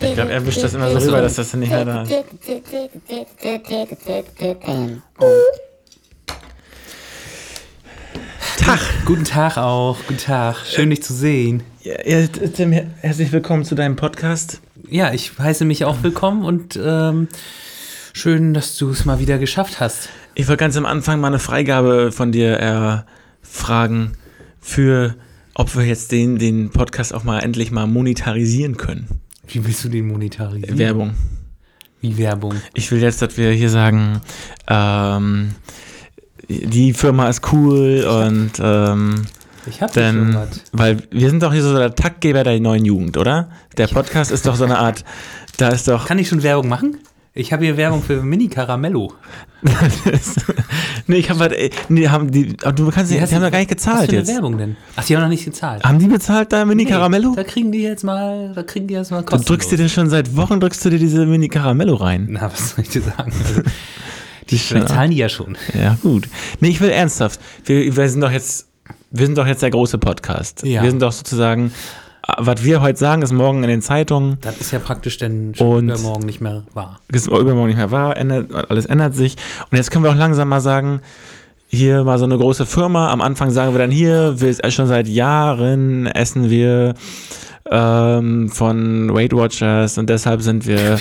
Ich glaube, er wischt das immer so rüber, dass das nicht mehr da ist. Tag. Guten Tag auch. Guten Tag. Schön, dich zu sehen. Ja, ja, Tim, her- herzlich willkommen zu deinem Podcast. Ja, ich heiße mich auch willkommen und ähm, schön, dass du es mal wieder geschafft hast. Ich wollte ganz am Anfang mal eine Freigabe von dir erfragen für, ob wir jetzt den, den Podcast auch mal endlich mal monetarisieren können. Wie willst du den monetarisieren? Werbung. Wie Werbung. Ich will jetzt, dass wir hier sagen, ähm, die Firma ist cool und ähm, Ich hab was. weil wir sind doch hier so der Taktgeber der neuen Jugend, oder? Der Podcast ist doch so eine Art, da ist doch, Kann ich schon Werbung machen? Ich habe hier Werbung für Mini Caramello. nee, ich habe halt, nee, haben die, aber du kannst, die, hast die haben du- doch gar nicht Was gezahlt für eine jetzt. Werbung denn? Ach, die haben noch nicht gezahlt. Haben die bezahlt da Mini Nee, Caramello? Da kriegen die jetzt mal, da kriegen die jetzt mal Du kostenlos. drückst dir das schon seit Wochen, drückst du dir diese Mini Caramello rein. Na, was soll ich dir sagen? Also, Die zahlen die ja schon. Ja, gut. Nee, ich will ernsthaft. Wir, wir sind doch jetzt, wir sind doch jetzt der große Podcast. Ja. Wir sind doch sozusagen, was wir heute sagen, ist morgen in den Zeitungen, Das ist ja praktisch dann schon übermorgen nicht mehr wahr. ist übermorgen nicht mehr wahr, ändert, alles ändert sich. Und jetzt können wir auch langsam mal sagen, hier mal so eine große Firma. Am Anfang sagen wir dann hier, wir schon seit Jahren essen wir ähm, von Weight Watchers und deshalb sind wir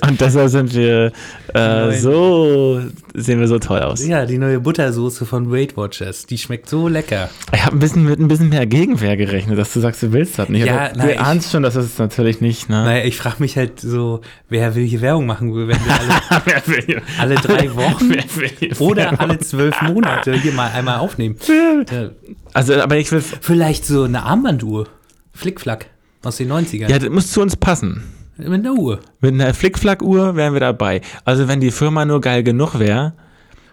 und deshalb sind wir äh, so sehen wir so toll aus. Ja, die neue Buttersoße von Weight Watchers. Die schmeckt so lecker. Ich habe ein bisschen mit ein bisschen mehr Gegenwehr gerechnet, dass du sagst, du willst das nicht. Ja, Aber nein, du ahnst schon, dass das ist natürlich nicht, ne? Naja, ich frage mich halt so, wer will hier Werbung machen, wenn wir alle, alle drei Wochen oder alle zwölf Monate hier mal einmal aufnehmen. Also, aber ich will. Vielleicht so eine Armbanduhr. Flickflack aus den 90ern. Ja, das muss zu uns passen. Mit einer Uhr. Mit einer Flickflack-Uhr wären wir dabei. Also, wenn die Firma nur geil genug wäre,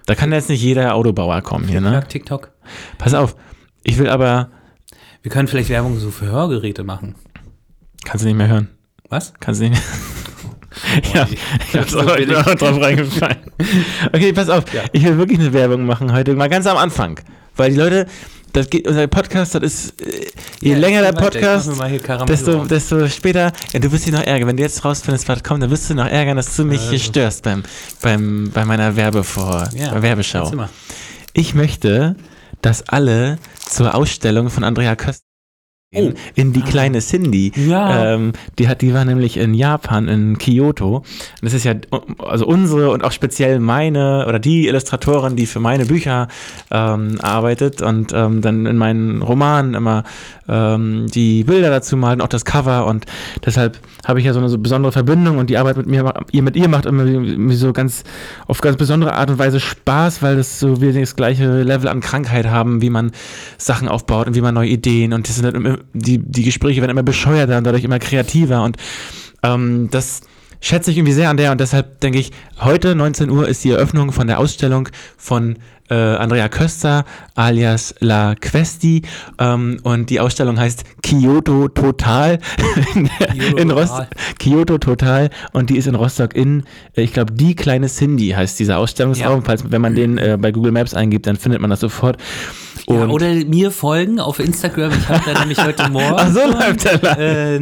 da kann jetzt nicht jeder Autobauer kommen hier, ne? TikTok. Pass auf. Ich will aber. Wir können vielleicht Werbung so für Hörgeräte machen. Kannst du nicht mehr hören? Was? Kannst du nicht mehr. ja, ich hab's auch ich auch drauf reingefallen. Okay, pass auf. Ich will wirklich eine Werbung machen heute, mal ganz am Anfang. Weil die Leute, das geht, unser Podcast, das ist, äh, je Ja, länger der Podcast, desto, desto später, ja, du wirst dich noch ärgern. Wenn du jetzt rausfindest, was kommt, dann wirst du noch ärgern, dass du mich hier störst beim, beim, bei meiner Werbevor, bei Werbeschau. Ich möchte, dass alle zur Ausstellung von Andrea Köster Oh. in die kleine Cindy. Ja. Ähm, die hat, die war nämlich in Japan, in Kyoto. Und das ist ja, also unsere und auch speziell meine oder die Illustratorin, die für meine Bücher ähm, arbeitet und ähm, dann in meinen Romanen immer ähm, die Bilder dazu malt und auch das Cover und deshalb habe ich ja so eine so besondere Verbindung und die Arbeit mit mir, ihr mit ihr macht immer so ganz auf ganz besondere Art und Weise Spaß, weil das so wir das gleiche Level an Krankheit haben, wie man Sachen aufbaut und wie man neue Ideen und das sind dann immer, die, die Gespräche werden immer bescheuerter und dadurch immer kreativer und ähm, das schätze ich irgendwie sehr an der und deshalb denke ich, heute 19 Uhr ist die Eröffnung von der Ausstellung von äh, Andrea Köster alias La Questi ähm, und die Ausstellung heißt Kyoto Total in, Kyoto in Rost Total. Kyoto Total und die ist in Rostock in, äh, ich glaube, die kleine Cindy heißt dieser Ausstellungsraum. Ja. Falls, wenn man den äh, bei Google Maps eingibt, dann findet man das sofort. Und Ja, oder mir folgen auf Instagram. Ich habe da nämlich heute Morgen Ach so äh, äh,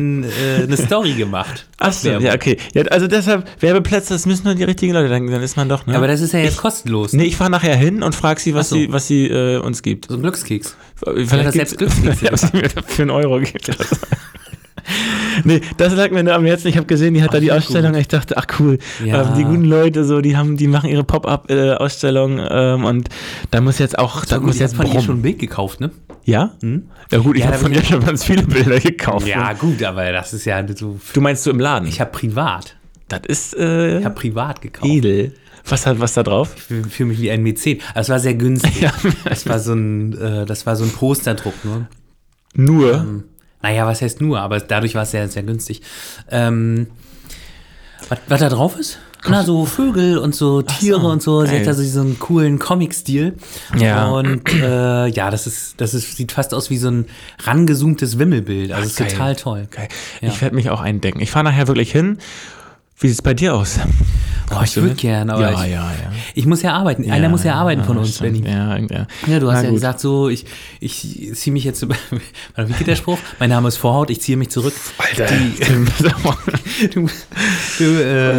eine Story gemacht. Ach so, ja, okay. Ja, also deshalb, Werbeplätze, das müssen nur die richtigen Leute, dann, dann ist man doch, ne? Aber das ist ja jetzt kostenlos. Nee, ich fahre nachher hin und frage sie, was so. sie, was sie äh, uns gibt. So ein Glückskeks. Vielleicht das gibt's- selbst Glückskekse was sie mir für einen Euro gibt. nee, das lag mir nur am Herzen. Ich habe gesehen, die hat da die Ausstellung. Ich dachte, ach cool, Ja. ähm, die guten Leute, so, die haben, die machen ihre Pop-up-Ausstellung ähm, und da muss jetzt auch, da muss jetzt von ihr schon ein Bild gekauft, ne? Ja? Ja gut, ich Ja, habe von ihr schon ganz viele Bilder gekauft. Ja, gut, aber das ist ja so. Du meinst du im Laden? Ich habe privat. das ist äh, Ich habe privat gekauft. edel. Was hat was da drauf? Ich fühle fühl mich wie ein Mäzen. Es war sehr günstig. Ja. Das war so ein, äh, das war so ein Posterdruck nur. Nur. Naja, was heißt nur, aber dadurch war es sehr, sehr günstig. Ähm, was, was da drauf ist? Na, so Vögel und so Tiere und so. Sie geil. hat also so einen coolen Comic-Stil. Ja. Und äh, ja, das ist, das ist, sieht fast aus wie so ein rangezoomtes Wimmelbild. Also ist geil. total toll. Geil. Ja. Ich werde mich auch eindecken. Ich fahre nachher wirklich hin, Wie sieht es bei dir aus? Boah, ich würde mit? gerne, aber Ja, ich, ja, ja. ich muss ja arbeiten. Einer muss ja arbeiten von uns. Benny. Ja, ja. Ja, du hast Na ja gut. gesagt, so, ich, ich ziehe mich jetzt, wie geht der Spruch? Mein Name ist Vorhaut, ich ziehe mich zurück. Alter. Du, du, äh,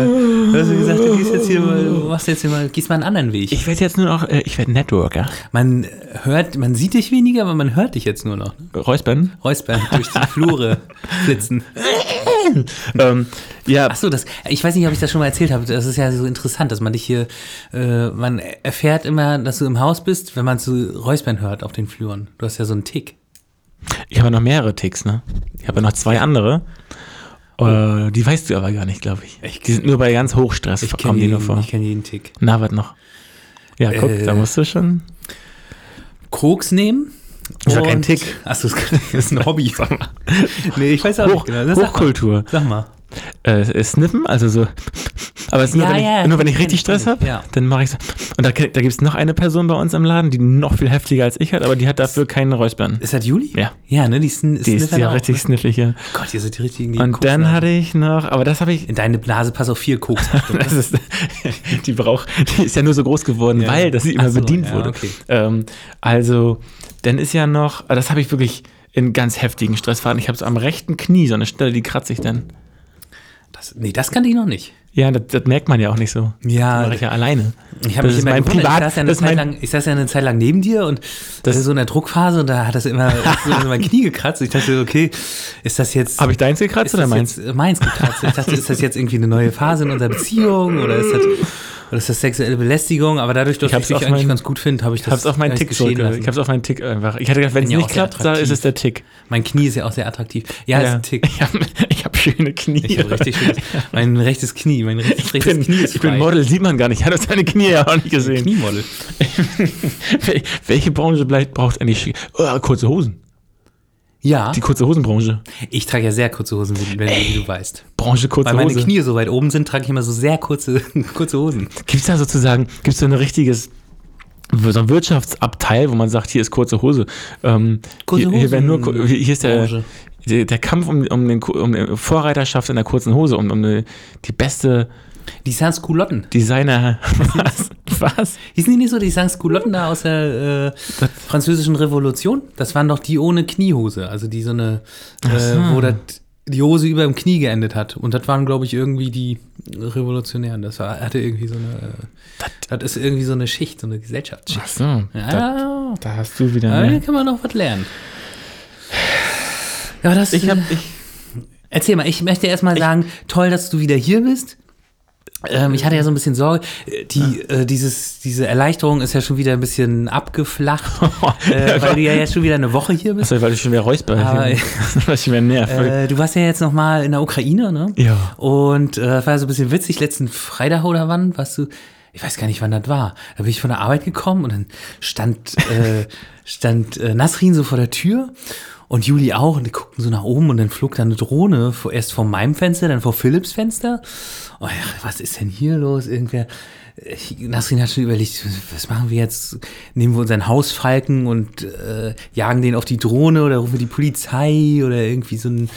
hast du gesagt, du gehst jetzt hier mal, du machst jetzt hier mal, gehst mal einen anderen Weg. ich werde jetzt nur noch, äh, ich werde Networker. Man hört, man sieht dich weniger, aber man hört dich jetzt nur noch. Räuspern? Räuspern durch die Flure flitzen. ähm, ja, Ach so, das, ich weiß nicht, ob ich das schon mal erzählt habe. Das ist ja so interessant, dass man dich hier, äh, man erfährt immer, dass du im Haus bist, wenn man so Räuspern hört auf den Fluren. Du hast ja so einen Tick. ich habe noch mehrere Ticks, ne? Ich habe noch zwei andere. Äh, die weißt du aber gar nicht, glaube ich. Ich- Die sind nur bei ganz Hochstress, Ich kommen kenne die nur jeden, vor. ich kenn jeden Tick. Na, was noch? Ja, guck, Äh, da musst du schon. Koks nehmen. Ist doch kein Tick. Achso, das ist ein Hobby. nee, ich weiß auch Hoch, nicht genau. Sag mal. Hochkultur. Sag mal. Äh, sniffen, also so. Aber nur, Ja, wenn, ja, ich, nur wenn ich richtig ich, Stress habe, ja. dann mache ich so. Und da, da gibt es noch eine Person bei uns im Laden, die noch viel heftiger als ich hat, aber die hat dafür keine Räuspern. Ist das Juli? Ja. Ja, ne? Die, sn Die ist ja richtig Ne? sniffig, ja. Gott, ihr seid die richtigen, die Und Koks dann hatte ich noch, aber das habe ich. In deine Blase pass auf vier Koks. Das ist, die braucht, die ist ja nur so groß geworden, weil das immer so, bedient wurde. okay. Ähm, also, dann ist ja noch, das habe ich wirklich in ganz heftigen Stressphasen. Ich habe es am rechten Knie, so eine Stelle, die kratze ich dann. Das, nee, das kannte ich noch nicht. Ja, das, das merkt man ja auch nicht so. Ja, das ich ja alleine. Ich habe mich immer mein Privat- ich, saß ja eine Zeit mein- lang, ich saß ja eine Zeit lang neben dir und das ist so in der Druckphase und da hat das immer so in mein Knie gekratzt. Ich dachte, okay, ist das jetzt. Habe ich deins gekratzt oder meins? Jetzt, meins gekratzt. Ich dachte, ist das jetzt irgendwie eine neue Phase in unserer Beziehung oder ist das, oder ist das sexuelle Belästigung? Aber dadurch, dass ich, hab's dich auf eigentlich mein- ganz gut finde, habe ich Ich das habe es auf meinen Tick. Ich habe es auf meinen Tick einfach. Ich hatte gedacht, wenn es ja nicht klappt, da ist es der Tick. Mein Knie ist ja auch sehr attraktiv. Ja, ist ein Tick. Ich habe ich hab schöne Knie. Ich habe richtig schönes, mein rechtes Knie, mein rechtes, ich rechtes bin, Knie ist ich bin frei. Model, sieht man gar nicht. Ich habe seine Knie ja auch nicht gesehen. Kniemodel. Wel- Welche Branche bleibt, braucht eigentlich oh, kurze Hosen? Ja, Die kurze Hosenbranche. ich trage ja sehr kurze Hosen, wie, wenn, wie du weißt. Branche kurze Weil meine Hose. Knie so weit oben sind, trage ich immer so sehr kurze, kurze Hosen. Gibt es da sozusagen, gibt es so ein richtiges so ein Wirtschaftsabteil, wo man sagt, hier ist kurze Hose. Ähm, Kurze hier, hier, werden nur, Hosen- hier hier ist der, der, der Kampf um, um, den, um die Vorreiterschaft in der kurzen Hose, um, um die, die beste Die Sans-Culotten. Designer. Was? Was? Hießen die nicht so, die Sans-Culotten da aus der äh, französischen Revolution? Das waren doch die ohne Kniehose. Also die so eine, äh, so. wo das die Hose über dem Knie geendet hat. Und das waren, glaube ich, irgendwie die Revolutionären. Das war, hatte irgendwie so eine, das ist irgendwie so eine Schicht, so eine Gesellschaftsschicht. Ach so. Da, Ja, da hast du wieder. da kann man noch was lernen. Ja, das, Ich habe äh, Erzähl mal, ich möchte erstmal sagen, toll, dass du wieder hier bist. Ähm, ich hatte ja so ein bisschen Sorge. Äh, Die, äh, dieses, diese Erleichterung ist ja schon wieder ein bisschen abgeflacht, äh, weil du ja jetzt schon wieder eine Woche hier bist. Achso, weil ich schon wieder räusper. Aber- weil ich mir nervt. Äh, du warst ja jetzt noch mal in der Ukraine, ne? Ja. Und äh, war so ein bisschen witzig. Letzten Freitag oder wann warst du? Ich weiß gar nicht, wann das war. Da bin ich von der Arbeit gekommen und dann stand äh, stand äh, Nasrin so vor der Tür und Juli auch und die guckten so nach oben und dann flog da eine Drohne vor, erst vor meinem Fenster, dann vor Philips Fenster. Dachte, was ist denn hier los? Irgendwer ich, Nasrin hat schon überlegt, was machen wir jetzt? Nehmen wir unseren Hausfalken und äh, jagen den auf die Drohne oder rufen wir die Polizei oder irgendwie so ein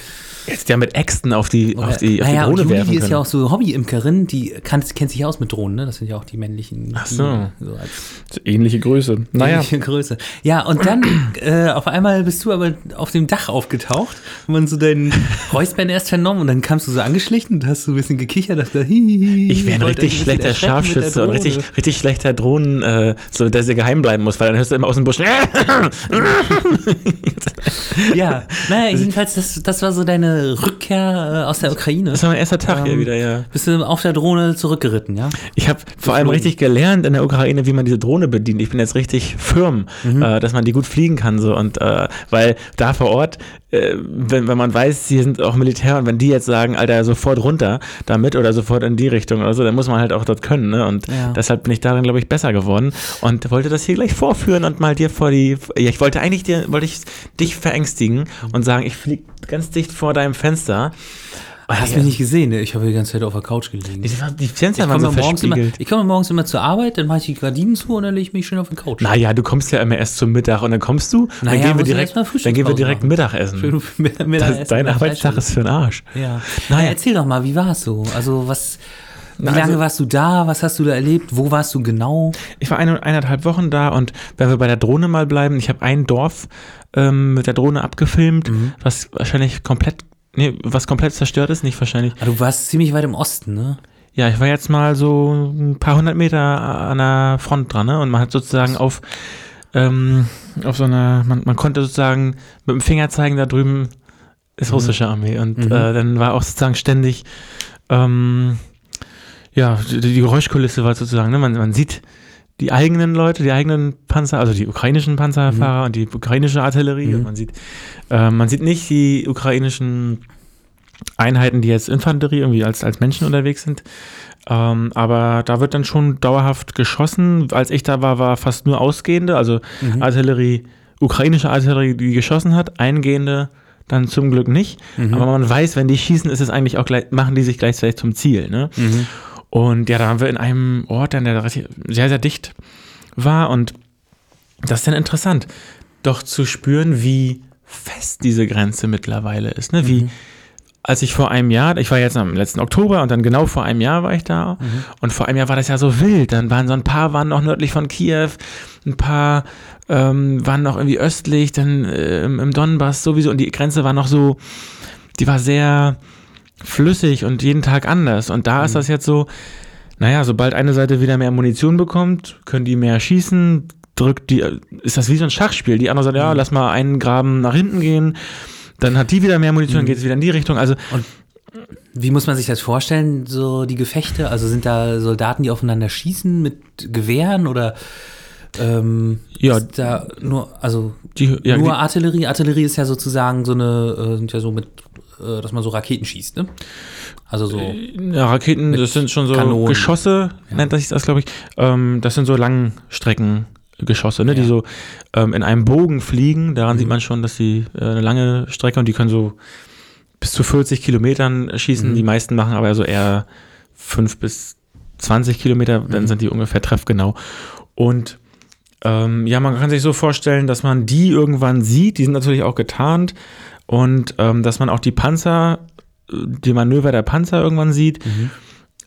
Jetzt ja mit Äxten auf die, auf die, auf die naja, und Drohne Juli, werfen die können. ist ja auch so Hobby-Imkerin, die kann, kennt sich aus mit Drohnen, ne? Das sind ja auch die männlichen. Ach so. so als Ähnliche Größe. Naja. ähnliche Größe. Ja, und dann äh, auf einmal bist du aber auf dem Dach aufgetaucht und man so deinen Räuspern erst vernommen und dann kamst du so angeschlichen und hast so ein bisschen gekichert, hast gesagt, hihihi, Ich wäre ein richtig schlechter Scharfschütze und richtig, richtig schlechter Drohnen, äh, so dass er geheim bleiben muss, weil dann hörst du immer aus dem Busch. Ja, naja, jedenfalls, das, das war so deine Rückkehr äh, aus der Ukraine. Das war mein erster Tag hier Ähm, wieder, ja. Bist du auf der Drohne zurückgeritten, ja? Ich habe vor allem richtig gelernt in der Ukraine, wie man diese Drohne bedient. Ich bin jetzt richtig firm, Mhm. äh, dass man die gut fliegen kann. So. Und äh, weil da vor Ort, äh, wenn, wenn man weiß, hier sind auch Militär und wenn die jetzt sagen, Alter, sofort runter damit oder sofort in die Richtung oder so, dann muss man halt auch dort können. Ne? Und Ja. deshalb bin ich darin, glaube ich, besser geworden und wollte das hier gleich vorführen und mal dir vor die. Ja, ich wollte eigentlich dir, wollte ich dich verängstigen und sagen, ich fliege ganz dicht vor deinem Fenster. Ah, hast ja. mich nicht gesehen, ne? Ich habe die ganze Zeit auf der Couch gelegen. Die, die Fenster waren so morgens, immer, verspiegelt. ich komme morgens immer zur Arbeit, dann mache ich die Gardinen zu und dann lege ich mich schön auf die Couch. Naja, du kommst ja immer erst zum Mittag und dann kommst du, dann Naja, gehen wir direkt, dann gehen wir direkt machen. Mittagessen. Schön Das, dein Arbeitstag ist für den Arsch. Ja. Naja. Na, erzähl doch mal, wie war es so? Also, was. Wie Na, lange also- warst du da? Was hast du da erlebt? Wo warst du genau? Ich war eine, eineinhalb Wochen da und wenn wir bei der Drohne mal bleiben, ich habe ein Dorf ähm, mit der Drohne abgefilmt, Mhm. was wahrscheinlich komplett, nee, was komplett zerstört ist, nicht wahrscheinlich. Ah, du warst ziemlich weit im Osten, ne? Ja, ich war jetzt mal so ein paar hundert Meter an der Front dran, ne? Und man hat sozusagen auf, ähm, auf so einer, man, man konnte sozusagen mit dem Finger zeigen, da drüben ist russische Armee. Und Mhm. äh, dann war auch sozusagen ständig, ähm, ja, die, die Geräuschkulisse war sozusagen, ne? Man, man sieht die eigenen Leute, die eigenen Panzer, also die ukrainischen Panzerfahrer und die ukrainische Artillerie. Mhm. Man sieht, äh, man sieht nicht die ukrainischen Einheiten, die jetzt Infanterie irgendwie als, als Menschen unterwegs sind. Ähm, aber da wird dann schon dauerhaft geschossen. Als ich da war, war fast nur ausgehende, also Mhm. Artillerie, ukrainische Artillerie, die geschossen hat, eingehende dann zum Glück nicht. Mhm. Aber man weiß, wenn die schießen, ist es eigentlich auch gleich, machen die sich gleichzeitig zum Ziel. Ne? Mhm. Und ja, da waren wir in einem Ort, der sehr, sehr dicht war. Und das ist dann interessant, doch zu spüren, wie fest diese Grenze mittlerweile ist. Ne? Wie, als ich vor einem Jahr, ich war jetzt am letzten Oktober und dann genau vor einem Jahr war ich da. Und vor einem Jahr war das ja so wild. Dann waren so ein paar waren noch nördlich von Kiew, ein paar ähm, waren noch irgendwie östlich, dann äh, im Donbass sowieso. Und die Grenze war noch so, die war sehr flüssig und jeden Tag anders. Und da ist das jetzt so, naja, sobald eine Seite wieder mehr Munition bekommt, können die mehr schießen, drückt die, ist das wie so ein Schachspiel. Die andere sagt, ja, lass mal einen Graben nach hinten gehen, dann hat die wieder mehr Munition, dann geht es wieder in die Richtung. Also, Wie muss man sich das vorstellen, so die Gefechte? Also sind da Soldaten, die aufeinander schießen mit Gewehren oder ähm, Ja. ist da nur, also die, ja, nur die, Artillerie? Artillerie ist ja sozusagen so eine, äh, sind ja so mit, äh, dass man so Raketen schießt, ne? Also so. ja, Raketen, das sind schon so Kanonen. Geschosse, nennt sich das, glaube ich. Ähm, das sind so Langstreckengeschosse, ne, die Ja. so ähm, in einem Bogen fliegen. Daran sieht man schon, dass sie äh, eine lange Strecke und die können so bis zu 40 Kilometern schießen. Die meisten machen aber so eher 5 bis 20 Kilometer, dann sind die ungefähr treffgenau. Und ähm, ja, man kann sich so vorstellen, dass man die irgendwann sieht. Die sind natürlich auch getarnt und ähm, dass man auch die Panzer, die Manöver der Panzer irgendwann sieht.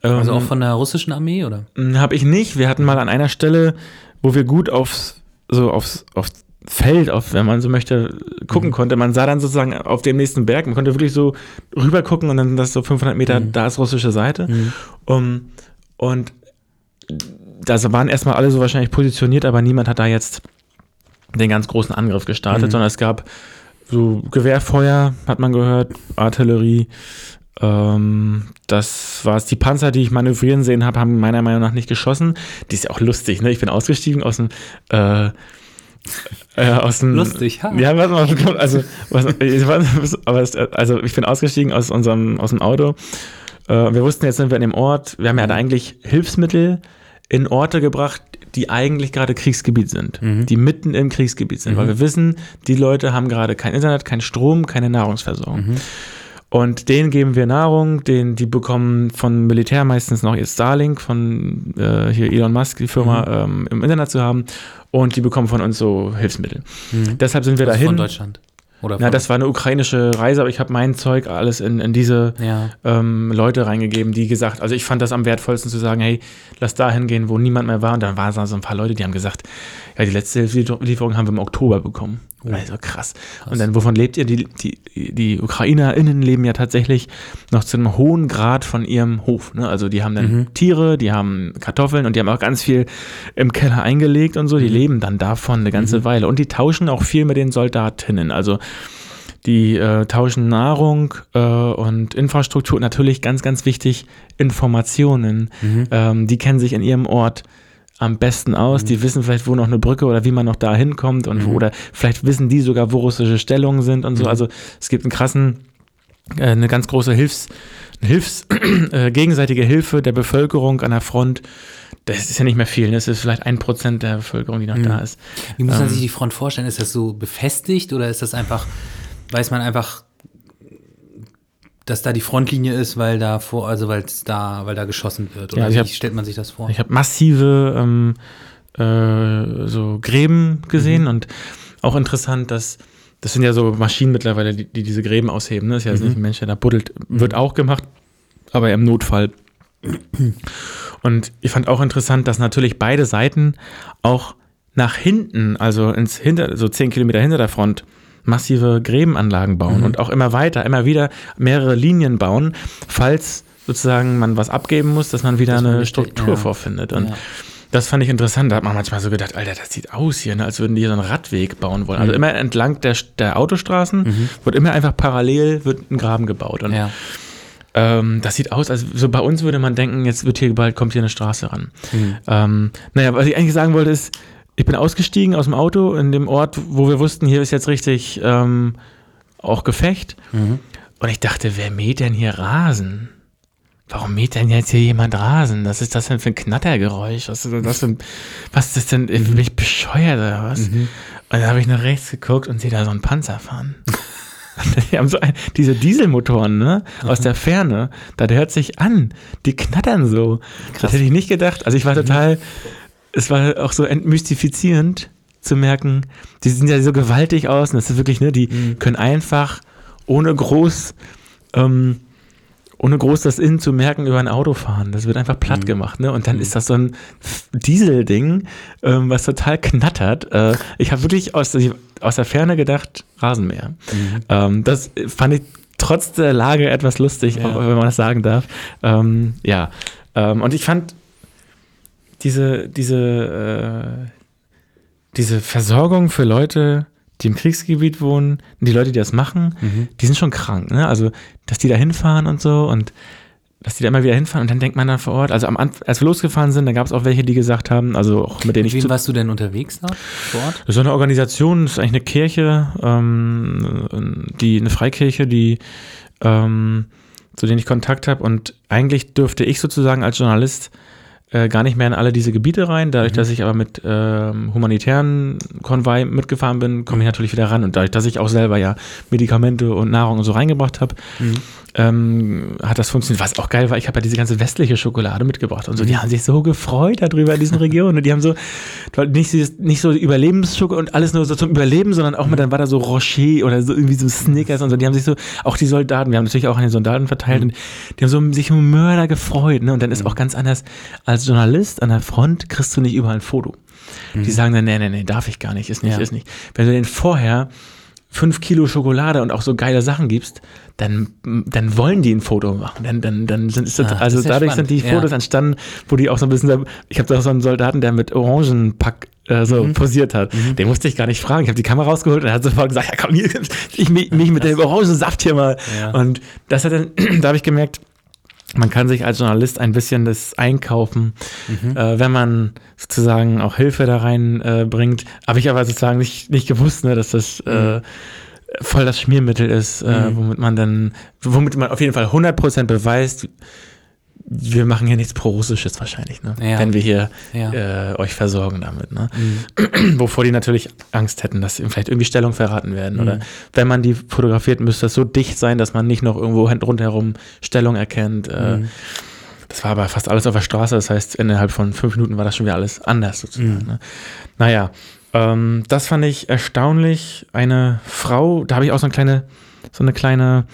Also Ähm, auch von der russischen Armee, oder? habe ich nicht. Wir hatten mal an einer Stelle, wo wir gut aufs, so aufs, aufs Feld, auf, wenn man so möchte, gucken konnte. Man sah dann sozusagen auf dem nächsten Berg, man konnte wirklich so rüber gucken und dann das so 500 Meter, da ist russische Seite. Um, und da waren erstmal alle so wahrscheinlich positioniert, aber niemand hat da jetzt den ganz großen Angriff gestartet, sondern es gab so Gewehrfeuer, hat man gehört, Artillerie. Ähm, das war es. Die Panzer, die ich manövrieren sehen habe, haben meiner Meinung nach nicht geschossen. Die ist ja auch lustig, ne? Ich bin ausgestiegen aus dem äh, äh, aus dem Lustig, ha. Ja, warte mal, also, was, aber also ich bin ausgestiegen aus unserem aus dem Auto. Äh, wir wussten, jetzt sind wir in dem Ort. Wir haben ja da eigentlich Hilfsmittel in Orte gebracht, die eigentlich gerade Kriegsgebiet sind, die mitten im Kriegsgebiet sind, weil wir wissen, die Leute haben gerade kein Internet, kein Strom, keine Nahrungsversorgung. Und denen geben wir Nahrung, denen, die bekommen von Militär meistens noch ihr Starlink, von äh, hier Elon Musk, die Firma, ähm, im Internet zu haben. Und die bekommen von uns so Hilfsmittel. Deshalb sind wir Also dahin. von Deutschland. Oder Na, das war eine ukrainische Reise, aber ich habe mein Zeug alles in, in diese Ja. ähm, Leute reingegeben, die gesagt, also ich fand das am wertvollsten zu sagen, hey, lass da hingehen, wo niemand mehr war. Und dann waren da so ein paar Leute, die haben gesagt, ja, die letzte Lieferung haben wir im Oktober bekommen. Also krass. Und dann, wovon lebt ihr? Die, die, die UkrainerInnen leben ja tatsächlich noch zu einem hohen Grad von ihrem Hof. Ne? Also die haben dann Tiere, die haben Kartoffeln und die haben auch ganz viel im Keller eingelegt und so. Die leben dann davon eine ganze Weile. Und die tauschen auch viel mit den Soldatinnen. Also die äh, tauschen Nahrung äh, und Infrastruktur. Und Natürlich ganz, ganz wichtig, Informationen. Ähm, die kennen sich in ihrem Ort am besten aus. Die wissen vielleicht, wo noch eine Brücke oder wie man noch da hinkommt und wo, oder vielleicht wissen die sogar, wo russische Stellungen sind und so. Also es gibt einen krassen, äh, eine ganz große Hilfs, Hilfs äh, gegenseitige Hilfe der Bevölkerung an der Front. Das ist ja nicht mehr viel. Das ist vielleicht ein Prozent der Bevölkerung, die noch da ist. Wie muss Ähm. man sich die Front vorstellen? Ist das so befestigt oder ist das einfach, weiß man einfach, dass da die Frontlinie ist, weil da vor, also weil da, weil da geschossen wird. Oder Ja, also wie hab- stellt man sich das vor? Ich habe massive ähm, äh, so Gräben gesehen und auch interessant, dass das sind ja so Maschinen mittlerweile, die, die diese Gräben ausheben. Ne? Das ist ja jetzt nicht ein Mensch, der da buddelt. Wird auch gemacht, aber im Notfall. Und ich fand auch interessant, dass natürlich beide Seiten auch nach hinten, also ins hinter, so zehn Kilometer hinter der Front, massive Gräbenanlagen bauen und auch immer weiter, immer wieder mehrere Linien bauen, falls sozusagen man was abgeben muss, dass man wieder Dass man eine Struktur ja. vorfindet. Und Ja. das fand ich interessant. Da hat man manchmal so gedacht, Alter, das sieht aus hier, ne, als würden die hier so einen Radweg bauen wollen. Mhm. Also immer entlang der, der Autostraßen wird immer einfach parallel wird ein Graben gebaut. Und Ja. Ähm, das sieht aus, als so bei uns würde man denken, jetzt wird hier bald kommt hier eine Straße ran. Mhm. Ähm, naja, was ich eigentlich sagen wollte ist, ich bin ausgestiegen aus dem Auto in dem Ort, wo wir wussten, hier ist jetzt richtig ähm, auch Gefecht. Mhm. Und ich dachte, wer mäht denn hier Rasen? Warum mäht denn jetzt hier jemand Rasen? Was ist das denn für ein Knattergeräusch? Was ist denn das, für ein, was ist das denn? Bin ich bescheuert oder was? Und dann habe ich nach rechts geguckt und sehe da so einen Panzer fahren. Die haben so ein, diese Dieselmotoren, ne? Aus der Ferne. Da hört sich an. Die knattern so. Das hätte ich nicht gedacht. Also ich war total, es war auch so entmystifizierend zu merken, die sind ja so gewaltig aus. Und das ist wirklich, ne, die können einfach ohne groß, ähm, ohne groß das Innen zu merken, über ein Auto fahren. Das wird einfach platt gemacht, ne? Und dann ist das so ein Dieselding, ähm, was total knattert. Äh, ich habe wirklich aus, der- aus der Ferne gedacht, Rasenmäher. Ähm, das fand ich trotz der Lage etwas lustig, Ja. wenn man das sagen darf. Ähm, ja. Ähm, und ich fand diese, diese, äh, diese Versorgung für Leute, die im Kriegsgebiet wohnen, die Leute, die das machen, Mhm. die sind schon krank, ne? Also, dass die da hinfahren und so und dass die da immer wieder hinfahren und dann denkt man dann vor Ort, also am Anfang, als wir losgefahren sind, da gab es auch welche, die gesagt haben, also auch mit denen ich wem warst du denn unterwegs da vor Ort? so eine Organisation, das ist eigentlich eine Kirche, ähm, die, eine Freikirche, die, ähm, zu denen ich Kontakt habe. Und eigentlich dürfte ich sozusagen als Journalist äh, gar nicht mehr in alle diese Gebiete rein. Dadurch, dass ich aber mit ähm, humanitären Konvoi mitgefahren bin, komme ich natürlich wieder ran. Und dadurch, dass ich auch selber ja Medikamente und Nahrung und so reingebracht habe, ähm, hat das funktioniert. Was auch geil war, ich habe ja diese ganze westliche Schokolade mitgebracht und so. Die haben sich so gefreut darüber in diesen Regionen. Und die haben so, nicht, nicht so Überlebensschokolade und alles nur so zum Überleben, sondern auch mit, dann war da so Rocher oder so irgendwie so Snickers und so. Die haben sich so, auch die Soldaten, wir haben natürlich auch an den Soldaten verteilt und die haben so sich um Mörder gefreut. Ne? Und dann ist auch ganz anders, als Journalist an der Front kriegst du nicht überall ein Foto. Die sagen dann, nee, nee, nee, darf ich gar nicht, ist nicht, Ja. ist nicht. Wenn du den vorher fünf Kilo Schokolade und auch so geile Sachen gibst, dann, dann wollen die ein Foto machen. Dann, dann, dann sind, das, Ah, das also ja dadurch sind die spannend, Fotos ja. entstanden, wo die auch so ein bisschen, ich habe da so einen Soldaten, der mit Orangenpack äh, so Mhm. posiert hat. Den musste ich gar nicht fragen. Ich habe die Kamera rausgeholt und er hat sofort gesagt, ja komm hier, ich mich, mich mit dem Orangensaft hier mal. Ja. Und das hat dann, da habe ich gemerkt, man kann sich als Journalist ein bisschen das einkaufen, Mhm. äh, wenn man sozusagen auch Hilfe da rein äh, bringt. Habe ich aber sozusagen nicht, nicht gewusst, ne, dass das Mhm. äh, voll das Schmiermittel ist, äh, womit man dann, womit man auf jeden Fall 100% beweist, wir machen hier nichts Pro-Russisches wahrscheinlich, ne? Ja. wenn wir hier Ja. äh, euch versorgen damit. Ne? Mhm. Wovor die natürlich Angst hätten, dass ihnen vielleicht irgendwie Stellung verraten werden. Mhm. Oder wenn man die fotografiert, müsste das so dicht sein, dass man nicht noch irgendwo rundherum Stellung erkennt. Äh, Mhm. Das war aber fast alles auf der Straße, das heißt, innerhalb von fünf Minuten war das schon wieder alles anders sozusagen. Mhm. Ne? Naja, ähm, das fand ich erstaunlich. Eine Frau, da habe ich auch so eine kleine, so eine kleine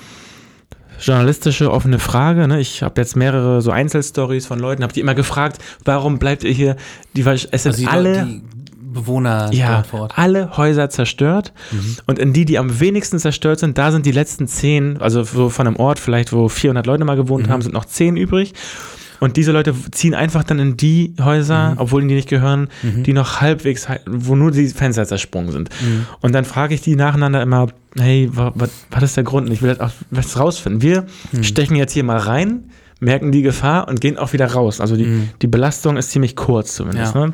journalistische offene Frage. Ne? Ich habe jetzt mehrere so Einzelstories von Leuten, habe die immer gefragt, warum bleibt ihr hier? Die, es sind Also alle die Bewohner ja, alle Häuser zerstört. Und in die, die am wenigsten zerstört sind, da sind die letzten zehn, also so von einem Ort vielleicht, wo 400 Leute mal gewohnt haben, sind noch zehn übrig. Und diese Leute ziehen einfach dann in die Häuser, obwohl ihnen die nicht gehören, die noch halbwegs, wo nur die Fenster zersprungen sind. Und dann frage ich die nacheinander immer, hey, wa- wa- was ist der Grund? Und ich will das auch was rausfinden. Wir stechen jetzt hier mal rein, merken die Gefahr und gehen auch wieder raus. Also die, die Belastung ist ziemlich kurz zumindest. Ja. Ne?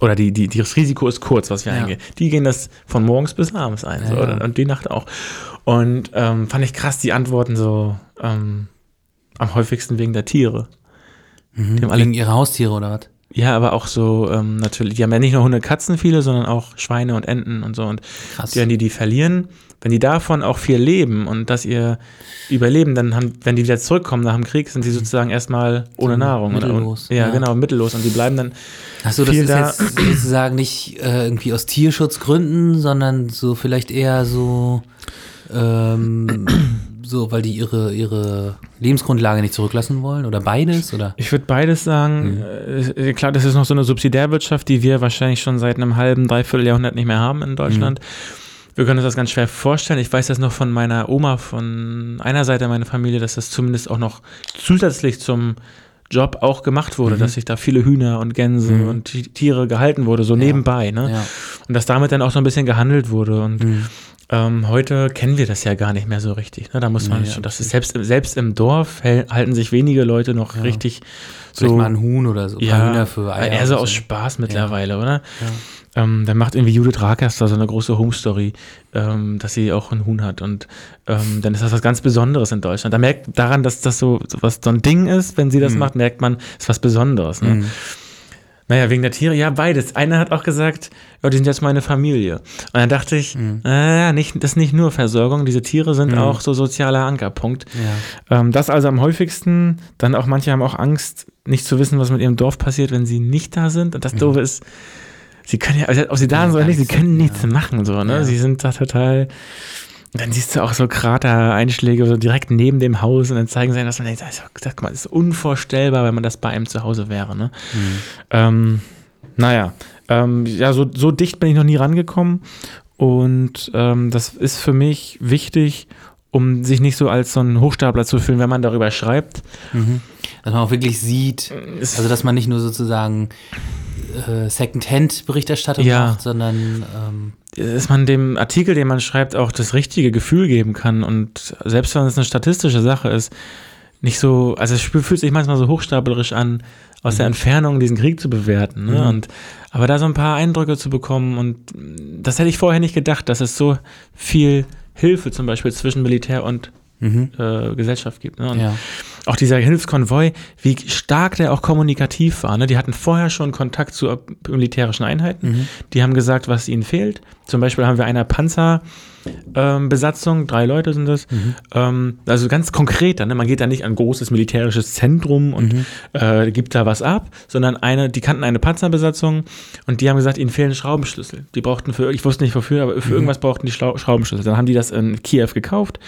Oder die, die, das Risiko ist kurz, was wir Ja. eingehen. Die gehen das von morgens bis abends ein. so, Ja, ja. und die Nacht auch. Und ähm, fand ich krass, die Antworten so ähm, am häufigsten wegen der Tiere. Die haben alle, Wegen ihrer Haustiere oder was? ja, aber auch so ähm, natürlich, die haben ja nicht nur Hunde, Katzen viele, sondern auch Schweine und Enten und so. Und Krass. die, die die verlieren, wenn die davon auch viel leben und dass ihr überleben, dann haben, wenn die wieder zurückkommen nach dem Krieg, sind sie sozusagen erstmal ohne Nahrung. mittellos, Und, ja, ja. genau, mittellos. Und die bleiben dann Achso, das ist da. jetzt sozusagen nicht äh, irgendwie aus Tierschutzgründen, sondern so vielleicht eher so, ähm, so, weil die ihre, ihre Lebensgrundlage nicht zurücklassen wollen oder beides oder? Ich würde beides sagen. Äh, klar, das ist noch so eine Subsidiärwirtschaft, die wir wahrscheinlich schon seit einem halben, dreiviertel Jahrhundert nicht mehr haben in Deutschland. Wir können uns das ganz schwer vorstellen. Ich weiß das noch von meiner Oma, von einer Seite meiner Familie, dass das zumindest auch noch zusätzlich zum Job auch gemacht wurde, dass sich da viele Hühner und Gänse und Ti- Tiere gehalten wurde, so nebenbei. Ne? Ja. Und dass damit dann auch so ein bisschen gehandelt wurde. Und ähm, heute kennen wir das ja gar nicht mehr so richtig. Ne? Da muss man Nee, schon, das ist selbst, im- selbst im Dorf halten sich wenige Leute noch richtig Vielleicht so. mal ein Huhn oder so, paar Hühner für Eier. eher so aus Spaß mittlerweile, oder? Ja. Ähm, dann macht irgendwie Judith Rakers da so eine große Home-Story, ähm, dass sie auch ein Huhn hat. Und ähm, dann ist das was ganz Besonderes in Deutschland. Da merkt daran, dass das so, so was so ein Ding ist, wenn sie Mhm. das macht, merkt man, ist was Besonderes. Ne? Naja, wegen der Tiere, ja, beides. Einer hat auch gesagt, ja, die sind jetzt meine Familie. Und dann dachte ich, Mhm. äh, nicht, das ist nicht nur Versorgung, diese Tiere sind auch so sozialer Ankerpunkt. Ja. Ähm, das also am häufigsten. Dann auch manche haben auch Angst, nicht zu wissen, was mit ihrem Dorf passiert, wenn sie nicht da sind. Und das Doofe ist, sie können ja, also ob sie da sind oder nicht, sie können nichts machen, so, ne? Ja. Sie sind da total. Und dann siehst du auch so Kratereinschläge so direkt neben dem Haus und dann zeigen sie einem, dass man denkt, also, das ist unvorstellbar, wenn man das bei einem zu Hause wäre, ne? Ähm, naja, ähm, ja, so, so dicht bin ich noch nie rangekommen. Und ähm, das ist für mich wichtig, um sich nicht so als so ein Hochstapler zu fühlen, wenn man darüber schreibt. Mhm. Dass man auch wirklich sieht, also dass man nicht nur sozusagen äh, Second-Hand-Berichterstattung Ja. macht, sondern ähm, dass man dem Artikel, den man schreibt, auch das richtige Gefühl geben kann. Und selbst wenn es eine statistische Sache ist, nicht so, also es fühlt sich manchmal so hochstaplerisch an, aus der Entfernung diesen Krieg zu bewerten. Ne? Mhm. Und, aber da so ein paar Eindrücke zu bekommen und das hätte ich vorher nicht gedacht, dass es so viel Hilfe zum Beispiel zwischen Militär und äh, Gesellschaft gibt. Ne? Ja. auch dieser Hilfskonvoi, wie stark der auch kommunikativ war. Ne? Die hatten vorher schon Kontakt zu militärischen Einheiten. Die haben gesagt, was ihnen fehlt. Zum Beispiel haben wir eine Panzerbesatzung, drei Leute sind das. Ähm, also ganz konkret, dann, ne? man geht da nicht an ein großes militärisches Zentrum und äh, gibt da was ab, sondern eine, die kannten eine Panzerbesatzung und die haben gesagt, ihnen fehlen Schraubenschlüssel. Die brauchten für, ich wusste nicht wofür, aber für irgendwas brauchten die Schraubenschlüssel. Dann haben die das in Kiew gekauft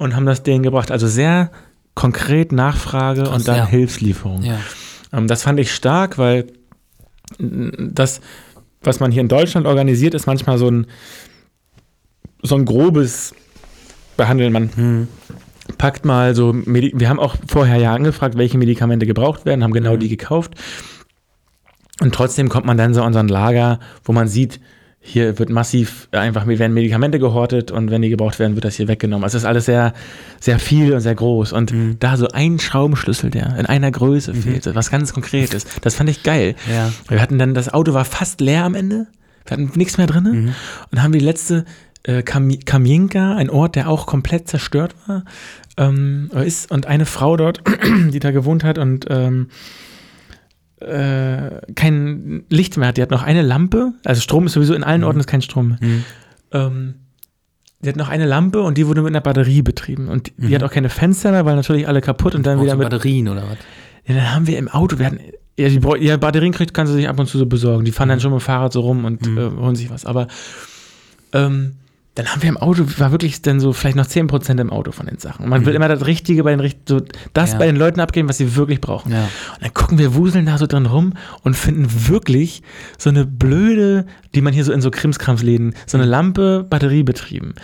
und haben das denen gebracht. Also sehr konkret Nachfrage Krass, und dann ja. Hilfslieferung. ja. Ähm, das fand ich stark, weil mm, das, was man hier in Deutschland organisiert, ist manchmal so ein, so ein grobes Behandeln. Man Hm. packt mal so, Medi wir haben auch vorher ja angefragt, welche Medikamente gebraucht werden, haben genau Mhm. die gekauft. Und trotzdem kommt man dann so an so ein Lager, wo man sieht, hier wird massiv einfach, werden Medikamente gehortet und wenn die gebraucht werden, wird das hier weggenommen. Also es ist alles sehr, sehr viel und sehr groß. Und Mhm. da so ein Schraubenschlüssel, der in einer Größe fehlt, was ganz Konkretes, das fand ich geil. Ja. Wir hatten dann, das Auto war fast leer am Ende. Wir hatten nichts mehr drin. Mhm. Und haben die letzte äh, Kam Kamienka, ein Ort, der auch komplett zerstört war, ähm, ist und eine Frau dort, die da gewohnt hat und ähm, äh, kein Licht mehr hat. Die hat noch eine Lampe. Also Strom ist sowieso in allen Orten ist kein Strom mehr. Mhm. Ähm, die hat noch eine Lampe und die wurde mit einer Batterie betrieben. Und die Mhm. hat auch keine Fenster mehr, weil natürlich alle kaputt und dann Auch wieder so mit Batterien oder was? ja, dann haben wir im Auto, wir hatten, ja, die ja, Batterien kriegt, kannst du sich ab und zu so besorgen. Die fahren dann schon mit dem Fahrrad so rum und Mhm. äh, holen sich was. Aber ähm, dann haben wir im Auto, war wirklich dann so vielleicht noch 10% im Auto von den Sachen. Und man will immer das Richtige bei den so das Ja. bei den Leuten abgeben, was sie wirklich brauchen. Ja. Und dann gucken wir, wuseln da so drin rum und finden wirklich so eine blöde, die man hier so in so Krimskramsläden, so eine Lampe batteriebetrieben.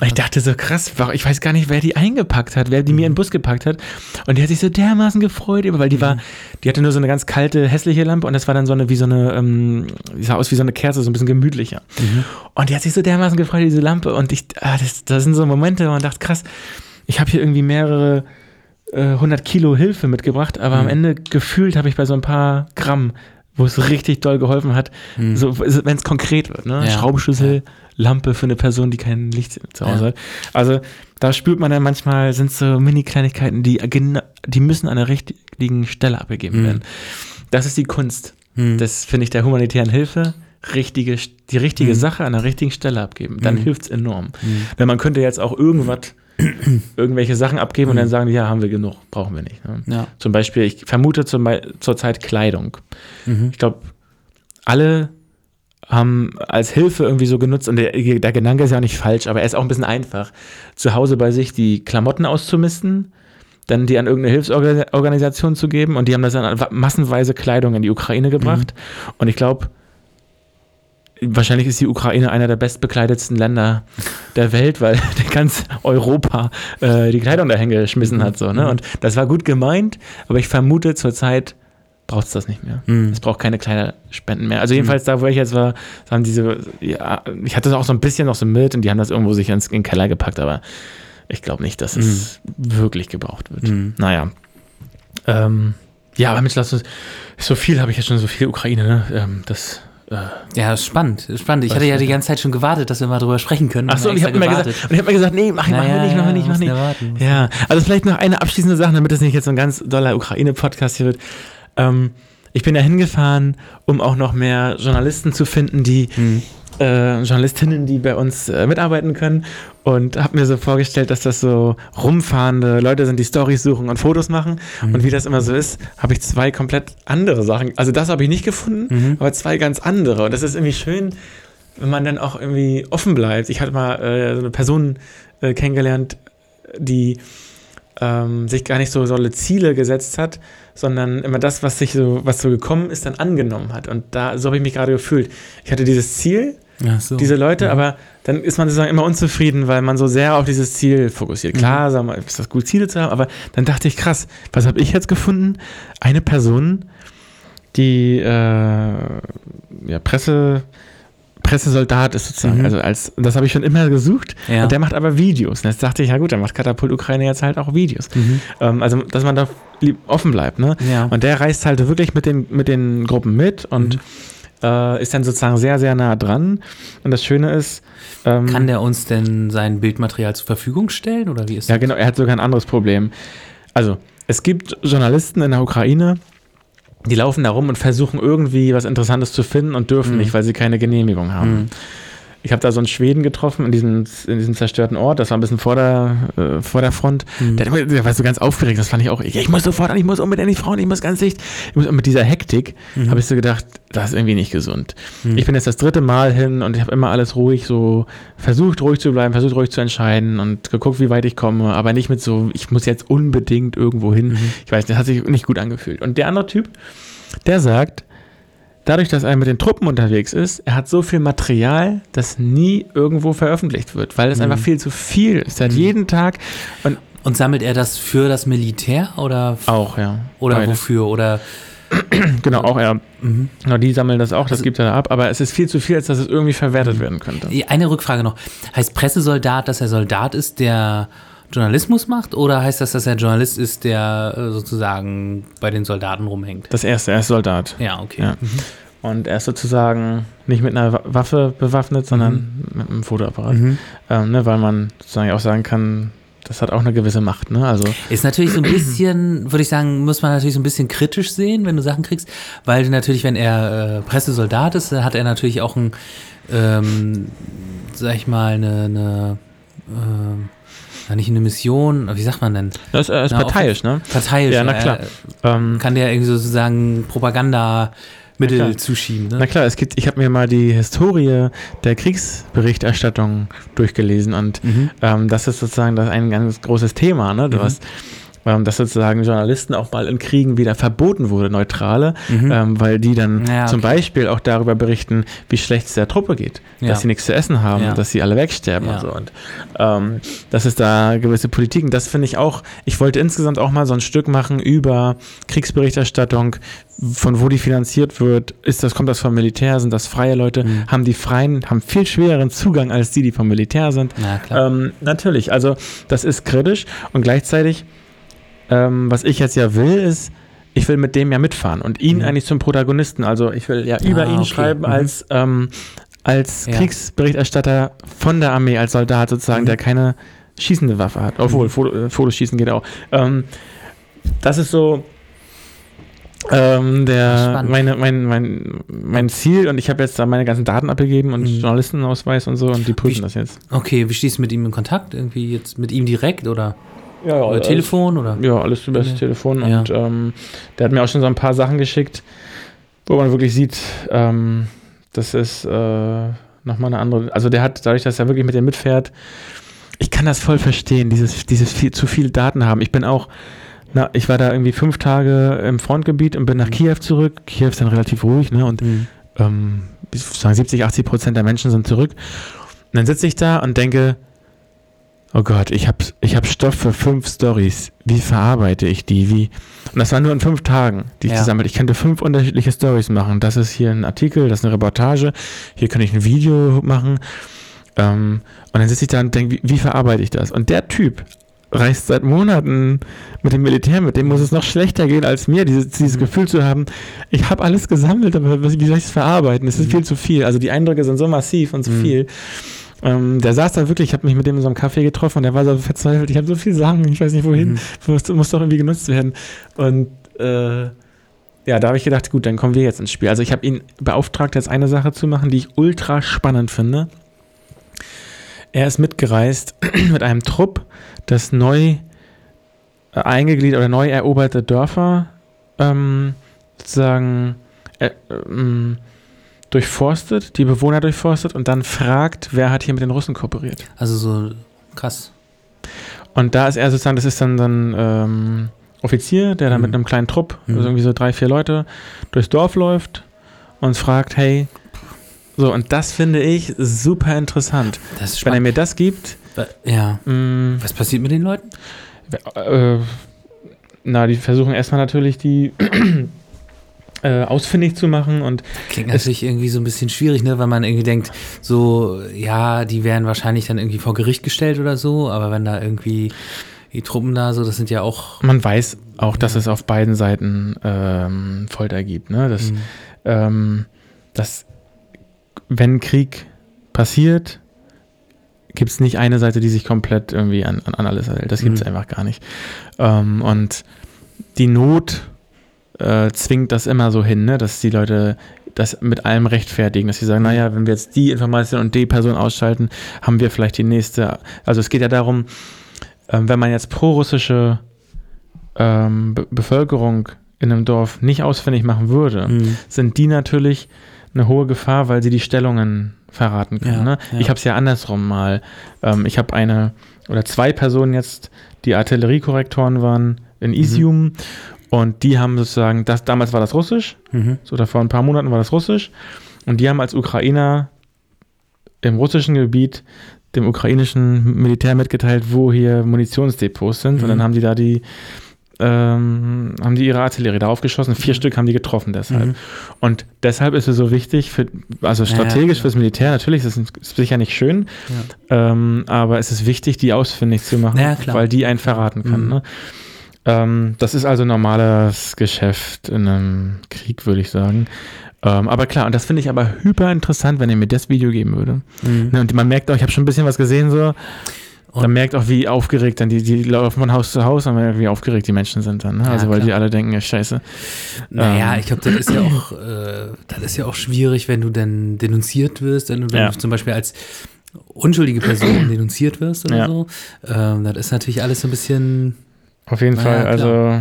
Und ich dachte so, krass, ich weiß gar nicht, wer die eingepackt hat, wer die mir in den Bus gepackt hat. Und die hat sich so dermaßen gefreut, weil die war, die hatte nur so eine ganz kalte, hässliche Lampe und das war dann so eine, wie so eine, ähm, die sah aus wie so eine Kerze, so ein bisschen gemütlicher. Und die hat sich so dermaßen gefreut, diese Lampe. Und ich, ah, das, das sind so Momente, wo man dachte, krass, ich habe hier irgendwie mehrere äh, 100 Kilo Hilfe mitgebracht, aber am Ende gefühlt habe ich bei so ein paar Gramm, wo es richtig doll geholfen hat, so, wenn es konkret wird, ne? Ja. Schraubenschlüssel, Lampe für eine Person, die kein Licht zu Hause Ja. hat. Also da spürt man dann manchmal, sind so Mini-Kleinigkeiten, die, die müssen an der richtigen Stelle abgegeben Mhm. werden. Das ist die Kunst. Mhm. Das finde ich der humanitären Hilfe richtige, die richtige Mhm. Sache an der richtigen Stelle abgeben. Dann Mhm. hilft's enorm. Mhm. Denn man könnte jetzt auch irgendwas, irgendwelche Sachen abgeben und Mhm. dann sagen, die, ja, haben wir genug, brauchen wir nicht. Ne? Ja. Zum Beispiel, ich vermute zum, zurzeit Kleidung. Mhm. Ich glaube, alle haben als Hilfe irgendwie so genutzt, und der, der Gedanke ist ja auch nicht falsch, aber er ist auch ein bisschen einfach, zu Hause bei sich die Klamotten auszumisten, dann die an irgendeine Hilfsorganisation zu geben und die haben das dann massenweise Kleidung in die Ukraine gebracht. Und ich glaube, wahrscheinlich ist die Ukraine einer der bestbekleidetsten Länder der Welt, weil ganz Europa äh, die Kleidung dahin geschmissen hat. So, ne? Und das war gut gemeint, aber ich vermute zurzeit braucht es das nicht mehr. Mhm. Es braucht keine Kleiderspenden mehr. Also jedenfalls da, wo ich jetzt war, haben diese, ja, ich hatte das auch so ein bisschen noch so mit und die haben das irgendwo sich ins, in den Keller gepackt, aber ich glaube nicht, dass es wirklich gebraucht wird. Mhm. Naja. Ähm, ja, aber Mensch, lass uns, so viel habe ich jetzt schon, so viel Ukraine, ne? Ähm, das, äh, Ja, spannend, spannend. Ich hatte ja die das? ganze Zeit schon gewartet, dass wir mal drüber sprechen können. Ach so, und ich habe immer gesagt, und ich habe mir gesagt, nee, mach, mach Naja, nicht, mach nicht, mach nicht. ja warten. Ja, also vielleicht noch eine abschließende Sache, damit es nicht jetzt so ein ganz doller Ukraine-Podcast hier wird. Ähm, ich bin da hingefahren, um auch noch mehr Journalisten zu finden, die Mhm. Äh, Journalistinnen, die bei uns äh, mitarbeiten können und habe mir so vorgestellt, dass das so rumfahrende Leute sind, die Stories suchen und Fotos machen Mhm. und wie das immer so ist, habe ich zwei komplett andere Sachen. Also das habe ich nicht gefunden, Mhm. aber zwei ganz andere und das ist irgendwie schön, wenn man dann auch irgendwie offen bleibt. Ich hatte mal äh, so eine Person äh, kennengelernt, die ähm, sich gar nicht so solle Ziele gesetzt hat, sondern immer das, was sich so, was so gekommen ist, dann angenommen hat. Und da, so habe ich mich gerade gefühlt. Ich hatte dieses Ziel, so. diese Leute, Mhm. aber dann ist man sozusagen immer unzufrieden, weil man so sehr auf dieses Ziel fokussiert. Mhm. Klar, sagen wir, ist das gut, Ziele zu haben, aber dann dachte ich, krass, was habe ich jetzt gefunden? Eine Person, die äh, ja, Presse, Pressesoldat ist sozusagen. Mhm. Also als, das habe ich schon immer gesucht. Ja. Und der macht aber Videos. Und jetzt dachte ich, ja gut, dann macht Katapult Ukraine jetzt halt auch Videos. Mhm. Ähm, also, dass man da offen bleibt, ne? Ja. Und der reist halt wirklich mit den, mit den Gruppen mit und Mhm. Äh, ist dann sozusagen sehr, sehr nah dran. Und das Schöne ist, ähm, Kann der uns denn sein Bildmaterial zur Verfügung stellen oder wie ist ja das? genau, er hat sogar ein anderes Problem. Also, es gibt Journalisten in der Ukraine, die laufen da rum und versuchen irgendwie was Interessantes zu finden und dürfen Mhm. nicht, weil sie keine Genehmigung haben. Mhm. Ich habe da so einen Schweden getroffen in diesem, in diesem zerstörten Ort, das war ein bisschen vor der, äh, vor der Front. Mhm. Der, der war so ganz aufgeregt, das fand ich auch. Ja, ich muss sofort an, ich muss unbedingt die Frauen, ich muss ganz dicht. Ich muss, und mit dieser Hektik Mhm. habe ich so gedacht, das ist irgendwie nicht gesund. Mhm. Ich bin jetzt das dritte Mal hin und ich habe immer alles ruhig so versucht, ruhig zu bleiben, versucht, ruhig zu entscheiden und geguckt, wie weit ich komme, aber nicht mit so, ich muss jetzt unbedingt irgendwo hin. Mhm. Ich weiß, das hat sich nicht gut angefühlt. Und der andere Typ, der sagt, dadurch, dass er mit den Truppen unterwegs ist, er hat so viel Material, das nie irgendwo veröffentlicht wird, weil es Mhm. einfach viel zu viel ist. Er hat Mhm. jeden Tag und Und sammelt er das für das Militär oder, auch, ja. oder beide. wofür? Oder Genau, auch er. mhm. Genau, die sammeln das auch, das Also- gibt er da ab, aber es ist viel zu viel, als dass es irgendwie verwertet werden könnte. eine Rückfrage noch. Heißt Pressesoldat, dass er Soldat ist, der Journalismus macht? Oder heißt das, dass er Journalist ist, der äh, sozusagen bei den Soldaten rumhängt? Das erste, er ist Soldat. Ja, okay. Ja. Und er ist sozusagen nicht mit einer Wa- Waffe bewaffnet, sondern mit einem Fotoapparat. Mhm. Ähm, ne, weil man sozusagen auch sagen kann, das hat auch eine gewisse Macht. Ne? Also, Ist natürlich so ein bisschen, würde ich sagen, muss man natürlich so ein bisschen kritisch sehen, wenn du Sachen kriegst, weil natürlich, wenn er äh, Pressesoldat ist, dann hat er natürlich auch ein, ähm, sag ich mal, eine, eine ähm, ja, nicht eine Mission, wie sagt man denn? das ist, äh, ist Na, parteiisch, ne? Parteiisch. Ja, na äh, klar. Ähm, Kann der irgendwie sozusagen Propagandamittel Na zuschieben, Na ne? klar, es gibt, ich habe mir mal die Historie der Kriegsberichterstattung durchgelesen und Mhm. ähm, das ist sozusagen das ein ganz großes Thema, ne? Du Mhm. hast, ähm, dass sozusagen Journalisten auch mal in Kriegen wieder verboten wurde, neutrale, Mhm. ähm, weil die dann Ja, zum okay. Beispiel auch darüber berichten, wie schlecht es der Truppe geht, Ja. dass sie nichts zu essen haben, Ja. dass sie alle wegsterben und so. Und ähm, das ist da gewisse Politiken. Das finde ich auch, ich wollte insgesamt auch mal so ein Stück machen über Kriegsberichterstattung, von wo die finanziert wird. Ist das, kommt das vom Militär? Sind das freie Leute? Mhm. Haben die Freien, haben viel schwereren Zugang als die, die vom Militär sind? Na. Ähm, natürlich, also das ist kritisch und gleichzeitig, ähm, was ich jetzt ja will, ist, ich will mit dem ja mitfahren und ihn Mhm. eigentlich zum Protagonisten. Also ich will ja über Ah, ihn okay. schreiben Mhm. als, ähm, als Ja. Kriegsberichterstatter von der Armee, als Soldat sozusagen, Mhm. der keine schießende Waffe hat. Obwohl, Foto, äh, Fotoschießen geht auch. Ähm, das ist so, Ähm, der, meine, mein, mein, mein Ziel, und ich habe jetzt da meine ganzen Daten abgegeben und Mhm. Journalistenausweis und so, und die prüfen Wie- das jetzt. Okay, wie stehst du mit ihm in Kontakt? Irgendwie jetzt mit ihm direkt oder Ja, über Telefon oder? Ja, alles über das Ja. Telefon. Ja. Und ähm, der hat mir auch schon so ein paar Sachen geschickt, wo man wirklich sieht, ähm, das ist äh, nochmal eine andere. Also der hat, dadurch, dass er wirklich mit dem mitfährt, ich kann das voll verstehen, dieses, dieses viel, zu viel Daten haben. Ich bin auch, na, ich war da irgendwie fünf Tage im Frontgebiet und bin nach Kiew zurück. Kiew ist dann relativ ruhig, ne? Und Mhm. ähm, sagen 70, 80 Prozent der Menschen sind zurück. Und dann sitze ich da und denke, oh Gott, ich habe ich hab Stoff für fünf Stories. Wie verarbeite ich die? Wie? Und das war nur in fünf Tagen, die ich Ja. gesammelt. Ich könnte fünf unterschiedliche Stories machen. Das ist hier ein Artikel, das ist eine Reportage. Hier kann ich ein Video machen. Ähm, und dann sitze ich da und denke, wie, wie verarbeite ich das? Und der Typ reist seit Monaten mit dem Militär, mit dem muss es noch schlechter gehen als mir, dieses, dieses Mhm. Gefühl zu haben, ich habe alles gesammelt, aber wie soll ich es verarbeiten? Es ist Mhm. viel zu viel. Also die Eindrücke sind so massiv und so Mhm. viel. Ähm, der saß da wirklich, ich habe mich mit dem in so einem Café getroffen und der war so verzweifelt, ich habe so viel Sachen, ich weiß nicht wohin, Mhm. muss, muss doch irgendwie genutzt werden. Und äh, ja, da habe ich gedacht, gut, dann kommen wir jetzt ins Spiel. Also ich habe ihn beauftragt, jetzt eine Sache zu machen, die ich ultra spannend finde. Er ist mitgereist mit einem Trupp, das neu äh, eingegliedert oder neu eroberte Dörfer ähm, sozusagen äh, ähm, durchforstet, die Bewohner durchforstet und dann fragt, wer hat hier mit den Russen kooperiert. Also so krass. Und da ist er sozusagen, das ist dann dann ähm, Offizier, der dann Mhm. mit einem kleinen Trupp, Mhm. also irgendwie so drei, vier Leute, durchs Dorf läuft und fragt, hey, so, und das finde ich super interessant. Wenn er mir das gibt, Ja. mh, Was passiert mit den Leuten? äh, na, die versuchen erstmal natürlich die äh, ausfindig zu machen und Klingt natürlich irgendwie so ein bisschen schwierig, ne, weil man irgendwie denkt, so, ja, die werden wahrscheinlich dann irgendwie vor Gericht gestellt oder so, aber wenn da irgendwie die Truppen da so, das sind ja auch. man weiß auch, dass es auf beiden Seiten ähm, Folter gibt. Ne? Das, Mhm. ähm, dass wenn Krieg passiert, gibt es nicht eine Seite, die sich komplett irgendwie an, an, an alles hält. Das gibt es Mhm. einfach gar nicht. Ähm, und die Not äh, zwingt das immer so hin, ne? dass die Leute das mit allem rechtfertigen, dass sie sagen, naja, wenn wir jetzt die Information und die Person ausschalten, haben wir vielleicht die nächste. Also es geht ja darum, ähm, wenn man jetzt pro-russische ähm, Be Bevölkerung in einem Dorf nicht ausfindig machen würde, Mhm. sind die natürlich eine hohe Gefahr, weil sie die Stellungen verraten können. Ja, ne? ja. Ich habe es ja andersrum mal. Ähm, ich habe eine oder zwei Personen jetzt, die Artilleriekorrektoren waren in Mhm. Und die haben sozusagen, das, damals war das Russisch, Mhm. so da vor ein paar Monaten war das Russisch und die haben als Ukrainer im russischen Gebiet dem ukrainischen Militär mitgeteilt, wo hier Munitionsdepots sind und Mhm. dann haben die da die ähm, haben die ihre Artillerie darauf geschossen. Vier Mhm. Stück haben die getroffen deshalb. Mhm. Und deshalb ist es so wichtig, für, also Ja, strategisch ja. fürs Militär, natürlich ist es ist sicher nicht schön, ähm, aber es ist wichtig, die ausfindig zu machen, Ja, weil die einen verraten kann. Mhm. Ne? Ähm, das ist also normales Geschäft in einem Krieg, würde ich sagen. Ähm, aber klar, und das finde ich aber hyper interessant, wenn ihr mir das Video geben würde. Mhm. Ne, und man merkt auch, ich habe schon ein bisschen was gesehen, so. Und- man merkt auch, wie aufgeregt dann die, die laufen von Haus zu Haus und wie aufgeregt die Menschen sind dann. Ne? Ja, Also, weil klar. die alle denken, ja, scheiße. Naja, Ähm. ich glaube, das ist ja auch, äh, das ist ja auch schwierig, wenn du dann denunziert wirst, wenn du dann Ja. zum Beispiel als unschuldige Person denunziert wirst oder Ja. so. Ähm, das ist natürlich alles so ein bisschen, Auf jeden Na Fall, ja, also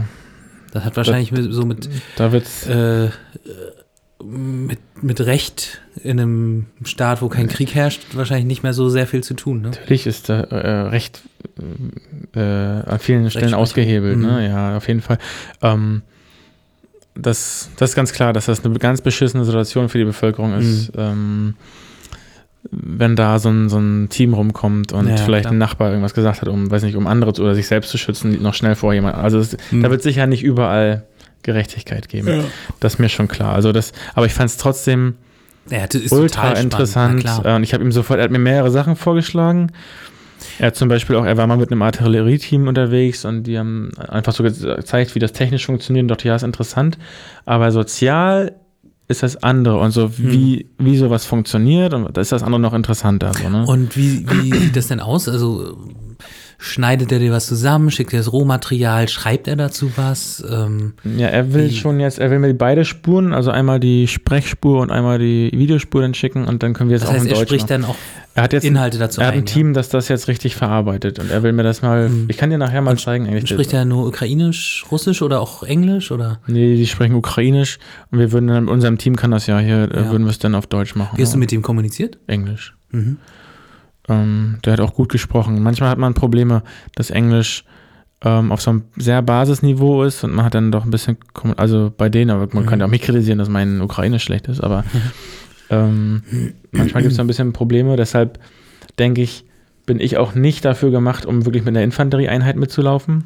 das hat wahrscheinlich mit, so mit, da wird's. äh, mit, mit Recht in einem Staat, wo kein Krieg herrscht, wahrscheinlich nicht mehr so sehr viel zu tun. Ne? Natürlich ist da äh, recht äh, an vielen Stellen ausgehebelt, Mhm. ne? Ja, auf jeden Fall. Ähm, das, das ist ganz klar, dass das eine ganz beschissene Situation für die Bevölkerung ist, Mhm. ähm, wenn da so ein, so ein Team rumkommt und Ja, vielleicht klar. ein Nachbar irgendwas gesagt hat, um, weiß nicht, um andere zu, oder sich selbst zu schützen, noch schnell vor jemand. Also es, Mhm. da wird sicher nicht überall Gerechtigkeit geben. Das ist mir schon klar. Also das, aber ich fand es trotzdem Ja, ultra interessant. Und ich habe ihm sofort, er hat mir mehrere Sachen vorgeschlagen. Er hat zum Beispiel auch, er war mal mit einem Artillerieteam unterwegs und die haben einfach so gezeigt, wie das technisch funktioniert und dachte, ja, ist interessant. Aber sozial ist das andere und so, wie, wie sowas funktioniert und da ist das andere noch interessanter. So, ne? Und wie, wie sieht das denn aus? Also schneidet er dir was zusammen, schickt dir das Rohmaterial, schreibt er dazu was? Ähm, Ja, er will schon jetzt, er will mir beide Spuren, also einmal die Sprechspur und einmal die Videospur dann schicken und dann können wir es auch heißt, in er Deutsch spricht machen. dann auch Er hat jetzt Inhalte dazu er hat ein ein, ja. Team, das das jetzt richtig verarbeitet und er will mir das mal, ich kann dir nachher mal zeigen eigentlich. Spricht er nur Ukrainisch, Russisch oder auch Englisch oder Nee, die sprechen Ukrainisch und wir würden dann, in unserem Team kann das ja hier, äh, Ja. würden wir es dann auf Deutsch machen. wie hast du ja. mit ihm kommuniziert? Englisch. Mhm. Ähm, der hat auch gut gesprochen. Manchmal hat man Probleme, dass Englisch ähm, auf so einem sehr Basisniveau ist und man hat dann doch ein bisschen, also bei denen, aber man Mhm. kann ja auch mich kritisieren, dass mein Ukrainisch schlecht ist, aber ähm, manchmal gibt es ein bisschen Probleme, deshalb denke ich, bin ich auch nicht dafür gemacht, um wirklich mit einer Infanterieeinheit mitzulaufen.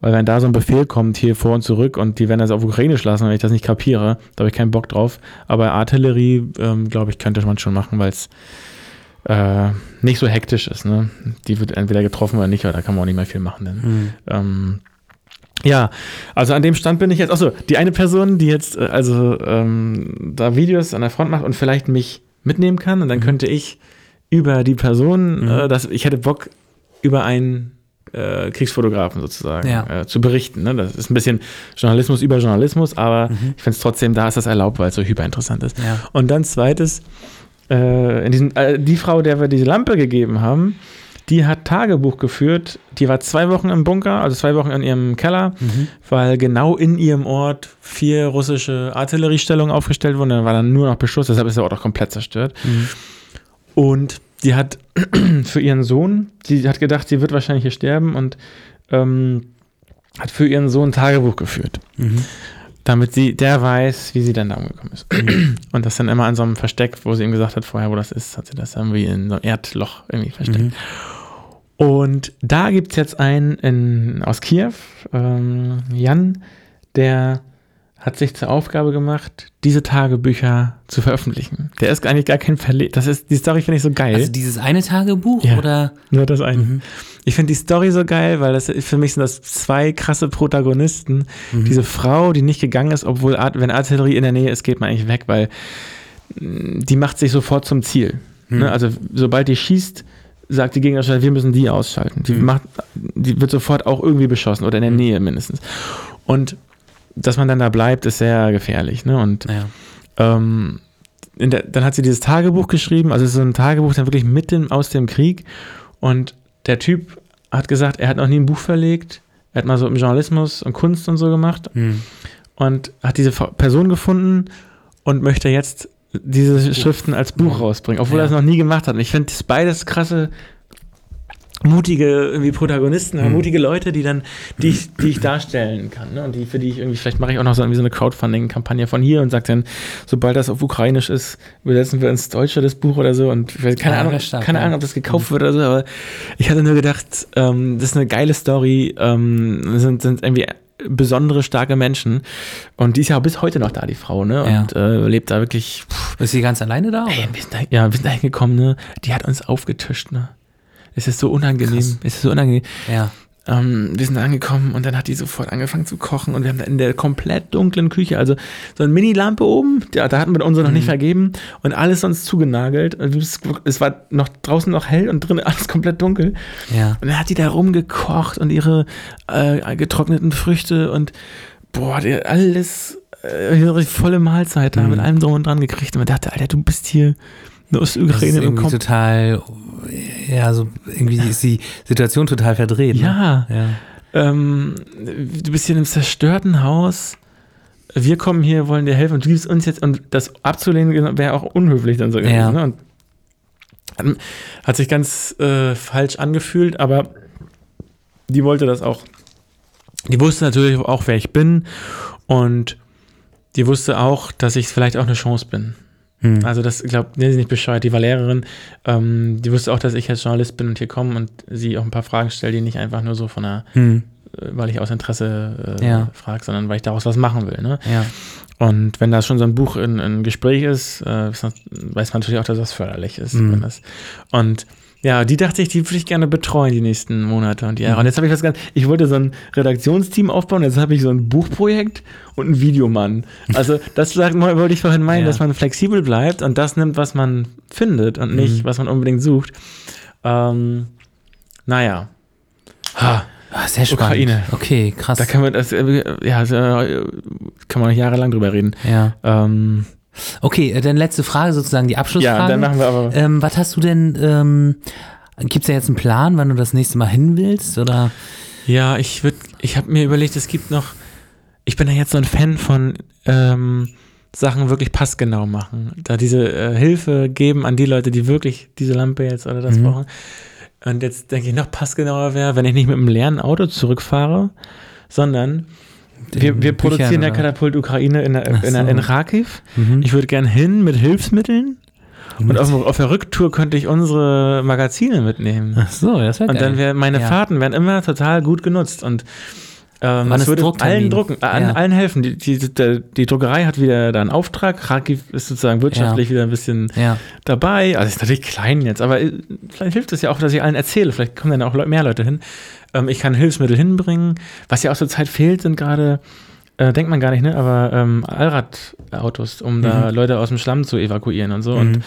Weil wenn da so ein Befehl kommt, hier vor und zurück und die werden das auf Ukrainisch lassen, wenn ich das nicht kapiere, da habe ich keinen Bock drauf. Aber Artillerie, ähm, glaube ich, könnte man schon machen, weil es äh, nicht so hektisch ist. Ne? Die wird entweder getroffen oder nicht, aber da kann man auch nicht mehr viel machen. Denn, Mhm. ähm, ja, also an dem Stand bin ich jetzt. Achso, die eine Person, die jetzt äh, also ähm, da Videos an der Front macht und vielleicht mich mitnehmen kann und dann könnte ich über die Person, Mhm. äh, das, ich hätte Bock über einen äh, Kriegsfotografen sozusagen Ja. äh, zu berichten. Ne? Das ist ein bisschen Journalismus über Journalismus, aber Mhm. ich finde es trotzdem, da ist das erlaubt, weil es so hyperinteressant ist. Ja. Und dann zweites, äh, in diesem, äh, die Frau, der wir diese Lampe gegeben haben, die hat Tagebuch geführt. Die war zwei Wochen im Bunker, also zwei Wochen in ihrem Keller, Mhm. weil genau in ihrem Ort vier russische Artilleriestellungen aufgestellt wurden. Da war dann nur noch Beschuss, deshalb ist der Ort auch komplett zerstört. Mhm. Und die hat für ihren Sohn, sie hat gedacht, sie wird wahrscheinlich hier sterben und ähm, hat für ihren Sohn Tagebuch geführt Mhm. damit sie, der weiß, wie sie dann da umgekommen ist. Und das dann immer an so einem Versteck, wo sie ihm gesagt hat vorher, wo das ist, hat sie das irgendwie in so einem Erdloch irgendwie versteckt. Mhm. Und da gibt es jetzt einen in, aus Kiew, ähm, Jan, der hat sich zur Aufgabe gemacht, diese Tagebücher zu veröffentlichen. Der ist eigentlich gar kein Verleger. Das ist, die Story finde ich so geil. Also dieses eine Tagebuch Ja. oder? Nur das eine. Mhm. Ich finde die Story so geil, weil das für mich sind das zwei krasse Protagonisten. Mhm. Diese Frau, die nicht gegangen ist, obwohl wenn Artillerie in der Nähe ist, geht man eigentlich weg, weil mh, die macht sich sofort zum Ziel. Mhm. Ne? Also sobald die schießt, sagt die Gegnerstelle, wir müssen die ausschalten. Die Mhm. macht, die wird sofort auch irgendwie beschossen oder in der Mhm. Nähe mindestens. Und dass man dann da bleibt, ist sehr gefährlich. Ne? Und Naja. ähm, der, dann hat sie dieses Tagebuch geschrieben, also so ein Tagebuch dann wirklich mitten aus dem Krieg. Und der Typ hat gesagt, er hat noch nie ein Buch verlegt. Er hat mal so im Journalismus und Kunst und so gemacht Mhm. und hat diese Person gefunden und möchte jetzt diese Schriften als Buch Mhm. rausbringen, obwohl Ja. er es noch nie gemacht hat. Und ich finde das beides krasse, mutige irgendwie Protagonisten, Mhm. mutige Leute, die dann, die ich, die ich darstellen kann. Ne? Und die, für die ich irgendwie, vielleicht mache ich auch noch so, irgendwie so eine Crowdfunding-Kampagne von hier und sage dann, sobald das auf Ukrainisch ist, übersetzen wir ins Deutsche das Buch oder so. Und weiß, keine Ahnung, stark, keine ja. Ahnung, ob das gekauft wird oder so, aber ich hatte nur gedacht, ähm, das ist eine geile Story, ähm, sind, sind irgendwie besondere, starke Menschen. Und die ist ja auch bis heute noch da, die Frau, ne? Ja. Und äh, lebt da wirklich. Pff, Ist sie ganz alleine da? ey, wir da, ja, wir sind da hingekommen, ne? Die hat uns aufgetischt, ne? Es ist so unangenehm. Krass. Es ist so unangenehm. Ja. Ähm, wir sind angekommen und dann hat die sofort angefangen zu kochen und wir haben da in der komplett dunklen Küche, also so eine Mini-Lampe oben, da, da hatten wir unsere noch nicht Mhm. vergeben und alles sonst zugenagelt. Und es- Es war noch draußen noch hell und drin alles komplett dunkel. Ja. Und dann hat die da rumgekocht und ihre äh, getrockneten Früchte und boah, die, alles äh, volle Mahlzeit da Mhm. mit allem drum und dran gekriegt. Und man dachte, Alter, du bist hier eine Ostukraine Kopf. total, ja, so irgendwie ist die Situation total verdreht. Ne? Ja, Ja. ähm, du bist hier in einem zerstörten Haus. Wir kommen hier, wollen dir helfen und du gibst uns jetzt, und das abzulehnen wäre auch unhöflich dann so gewesen. Ja. Ne? Und hat, hat sich ganz äh, falsch angefühlt, aber die wollte das auch. Die wusste natürlich auch, wer ich bin und die wusste auch, dass ich vielleicht auch eine Chance bin. Hm. Also das, ich glaube, nee, sie nicht bescheuert, die war Lehrerin, ähm, die wusste auch, dass ich jetzt Journalist bin und hier komme und sie auch ein paar Fragen stelle, die nicht einfach nur so von einer, Hm. äh, weil ich aus Interesse äh, Ja. frage, sondern weil ich daraus was machen will. Ne? Ja. Und wenn da schon so ein Buch in, in Gespräch ist, äh, weiß man natürlich auch, dass das förderlich ist. Wenn das, und ja, die dachte ich, die würde ich gerne betreuen die nächsten Monate und Jahre. Mhm. Und jetzt habe ich was ganz, ich wollte so ein Redaktionsteam aufbauen, jetzt habe ich so ein Buchprojekt und einen Videomann. Also das sagt, wollte ich vorhin meinen, Ja. dass man flexibel bleibt und das nimmt, was man findet und nicht, Mhm. was man unbedingt sucht. Ähm, naja, Ha, Ah, sehr spannend. Ukraine. Okay, krass. da kann man das, äh, ja, äh, kann man noch jahrelang drüber reden. ja. Ähm, Okay, äh, dann letzte Frage, sozusagen die Abschlussfrage. ja, dann machen wir aber. ähm, was hast du denn, ähm, gibt es da jetzt einen Plan, wann du das nächste Mal hin willst? Oder? Ja, ich würde, ich habe mir überlegt, es gibt noch, ich bin ja jetzt so ein Fan von ähm, Sachen wirklich passgenau machen. Da diese äh, Hilfe geben an die Leute, die wirklich diese Lampe jetzt oder das Mhm. brauchen. Und jetzt denke ich, noch passgenauer wäre, wenn ich nicht mit einem leeren Auto zurückfahre, sondern wir, wir Büchern produzieren ja oder- Katapult Ukraine in, der, in, so. in Kharkiv. Mhm. Ich würde gern hin mit Hilfsmitteln. Und auf, auf der Rücktour könnte ich unsere Magazine mitnehmen. Ach so, das wäre Und dann wären meine Ja. Fahrten werden immer total gut genutzt und ähm, das ist würde allen drucken, äh, Ja. allen helfen. Die, die, die, die Druckerei hat wieder da einen Auftrag. Kharkiv ist sozusagen wirtschaftlich wieder ein bisschen Ja. dabei. Also ist natürlich klein jetzt, aber äh, vielleicht hilft es ja auch, dass ich allen erzähle. Vielleicht kommen dann auch mehr Leute hin. Ähm, ich kann Hilfsmittel hinbringen. Was ja auch zur Zeit fehlt, sind gerade äh, denkt man gar nicht, ne? Aber ähm, Allradautos, um da Leute aus dem Schlamm zu evakuieren und so. Und Mhm.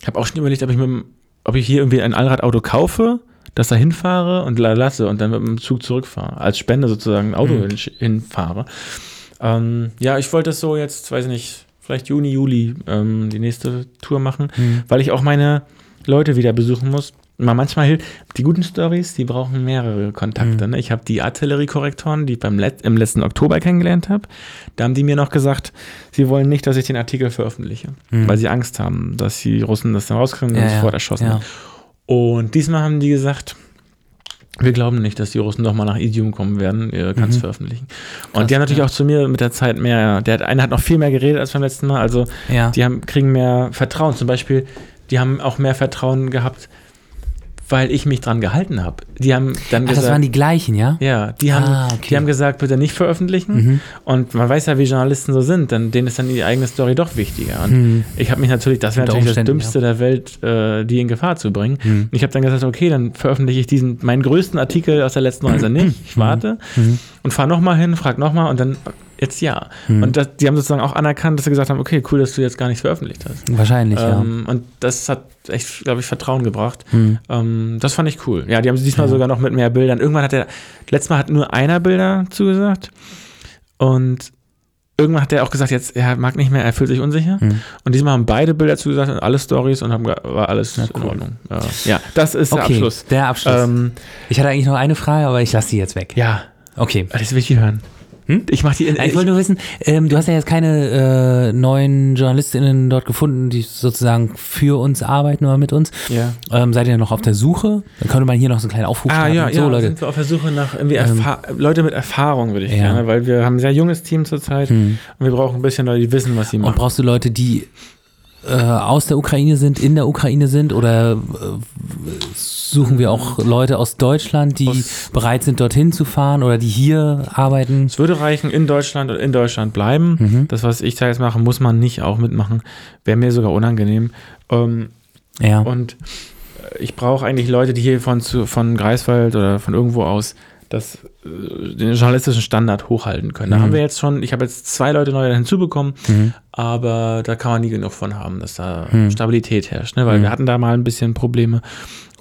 ich habe auch schon überlegt, ob ich, mit, ob ich hier irgendwie ein Allradauto kaufe, das da hinfahre und la- lasse und dann mit dem Zug zurückfahre. Als Spende sozusagen ein Auto Mhm. hin, hinfahre. Ähm, ja, ich wollte das so jetzt, weiß nicht, vielleicht Juni, Juli ähm, die nächste Tour machen, Mhm. weil ich auch meine Leute wieder besuchen muss. Mal manchmal hilft, die guten Stories, die brauchen mehrere Kontakte. Mhm. Ne? Ich habe die Artilleriekorrektoren, die ich beim Let im letzten Oktober kennengelernt habe. Da haben die mir noch gesagt, sie wollen nicht, dass ich den Artikel veröffentliche, Mhm. weil sie Angst haben, dass die Russen das dann rauskriegen und Ja, sofort erschossen ja. Und diesmal haben die gesagt, wir glauben nicht, dass die Russen doch mal nach Idiom kommen werden, ihr kannst Mhm. veröffentlichen. Krass, und die haben natürlich ja. auch zu mir mit der Zeit mehr, der hat, eine hat noch viel mehr geredet als beim letzten Mal, also Ja. die haben, kriegen mehr Vertrauen. Zum Beispiel, die haben auch mehr Vertrauen gehabt, weil ich mich dran gehalten habe. Die haben dann Ach, gesagt, das waren die gleichen, ja? ja, die haben, Ah, okay. die haben gesagt, bitte nicht veröffentlichen. Mhm. Und man weiß ja, wie Journalisten so sind, dann denen ist dann die eigene Story doch wichtiger. Und Mhm. ich habe mich natürlich, das wäre natürlich das Dümmste der Welt, äh, die in Gefahr zu bringen. Mhm. Ich habe dann gesagt, okay, dann veröffentliche ich diesen, meinen größten Artikel aus der letzten Reise nicht. Ich warte Mhm. und fahre nochmal hin, frag nochmal und dann jetzt ja. Mhm. Und das, die haben sozusagen auch anerkannt, dass sie gesagt haben, okay, cool, dass du jetzt gar nichts veröffentlicht hast. Wahrscheinlich, Ähm, und das hat echt, glaube ich, Vertrauen gebracht. ja. Mhm. Ähm, das fand ich cool. Ja, die haben diesmal Ja. sogar noch mit mehr Bildern. Irgendwann hat er, letztes Mal hat nur einer Bilder zugesagt und irgendwann hat er auch gesagt, jetzt er mag nicht mehr, er fühlt sich unsicher. Mhm. Und diesmal haben beide Bilder zugesagt und alle Stories und haben war alles Ja, in cool. Ordnung. Ja, ja das ist der Okay, Abschluss. der Abschluss. Ähm, ich hatte eigentlich noch eine Frage, aber ich lasse die jetzt weg. ja, Okay. das will ich hören. Hm? Ich mache die Ja, Ich wollte nur wissen, ähm, du hast ja jetzt keine äh, neuen JournalistInnen dort gefunden, die sozusagen für uns arbeiten oder mit uns. ja. Ähm, seid ihr noch auf der Suche? Dann könnte man hier noch so einen kleinen Aufruf Ah starten. ja, so, ja, Leute. sind wir auf der Suche nach irgendwie Ähm, Leute mit Erfahrung, würde ich ja. gerne, weil wir haben ein sehr junges Team zurzeit Hm. und wir brauchen ein bisschen Leute, die wissen, was sie Und machen. brauchst du Leute, die äh, aus der Ukraine sind, in der Ukraine sind oder äh, suchen wir auch Leute aus Deutschland, die Aus- bereit sind, dorthin zu fahren oder die hier arbeiten? Es würde reichen, in Deutschland und in Deutschland bleiben. Mhm. Das, was ich da jetzt mache, muss man nicht auch mitmachen. Wäre mir sogar unangenehm. Ähm, Ja. und ich brauche eigentlich Leute, die hier von, von Greifswald oder von irgendwo aus das, den journalistischen Standard hochhalten können. Da Mhm. haben wir jetzt schon, ich habe jetzt zwei Leute neu hinzubekommen, Mhm. aber da kann man nie genug von haben, dass da Mhm. Stabilität herrscht. Ne? Weil Mhm. wir hatten da mal ein bisschen Probleme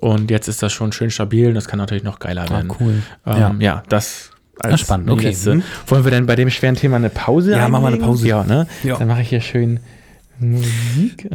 und jetzt ist das schon schön stabil und das kann natürlich noch geiler Ah, werden. cool. Ähm, Ja. ja. das Ah, spannend, okay. letzte. Mhm. Wollen wir denn bei dem schweren Thema eine Pause Ja, machen wir eine? Pause. Ja, ne? Ja. Dann mache ich hier schön Musik.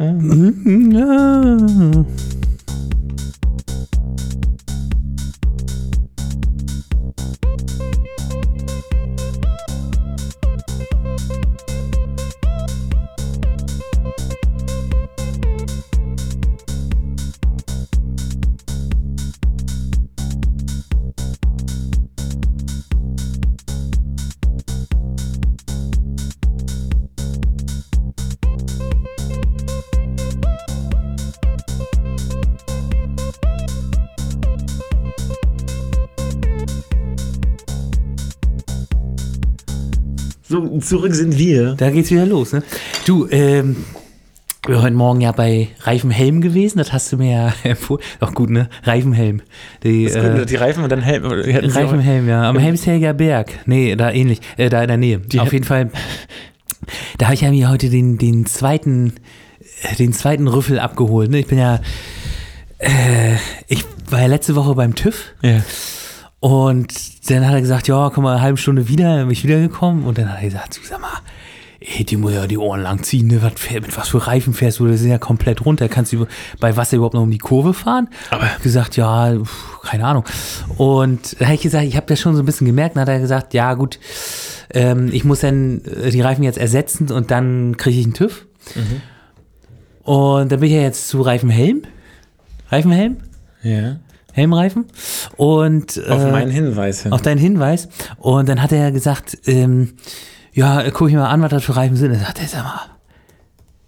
Zurück sind wir. Da geht's wieder los, ne? Du, ähm, wir sind heute Morgen ja bei Reifenhelm gewesen, das hast du mir ja empfohlen. Doch gut, ne? Reifenhelm. Die, Das ist äh, die Reifen und dann auch- Reifenhelm, ja. Am Helmshelger Berg. Nee, da ähnlich. Äh, da in der Nähe. Die Auf jeden Fall. Da habe ich ja mir heute den, den zweiten, den zweiten Rüffel abgeholt. Ne? Ich bin ja, äh, ich war ja letzte Woche beim TÜV Ja. Und dann hat er gesagt, ja, komm mal eine halbe Stunde wieder, bin ich wiedergekommen. Und dann hat er gesagt, sag mal, ey, die muss ja die Ohren lang ziehen, ne? Was, mit was für Reifen fährst du? Das sind ja komplett runter. Kannst du bei Wasser überhaupt noch um die Kurve fahren? Aber gesagt, ja, pf, keine Ahnung. Und da habe ich gesagt, ich habe das schon so ein bisschen gemerkt. Dann hat er gesagt, ja gut, ähm, ich muss dann äh, die Reifen jetzt ersetzen und dann kriege ich einen TÜV. Und dann bin ich ja jetzt zu Reifenhelm. Reifenhelm? Ja. Helmreifen. Und Auf äh, meinen Hinweis hin. auf deinen Hinweis. Und dann hat er gesagt, ähm, ja, guck ich mal an, was das für Reifen sind. Dann sagt er, sag mal,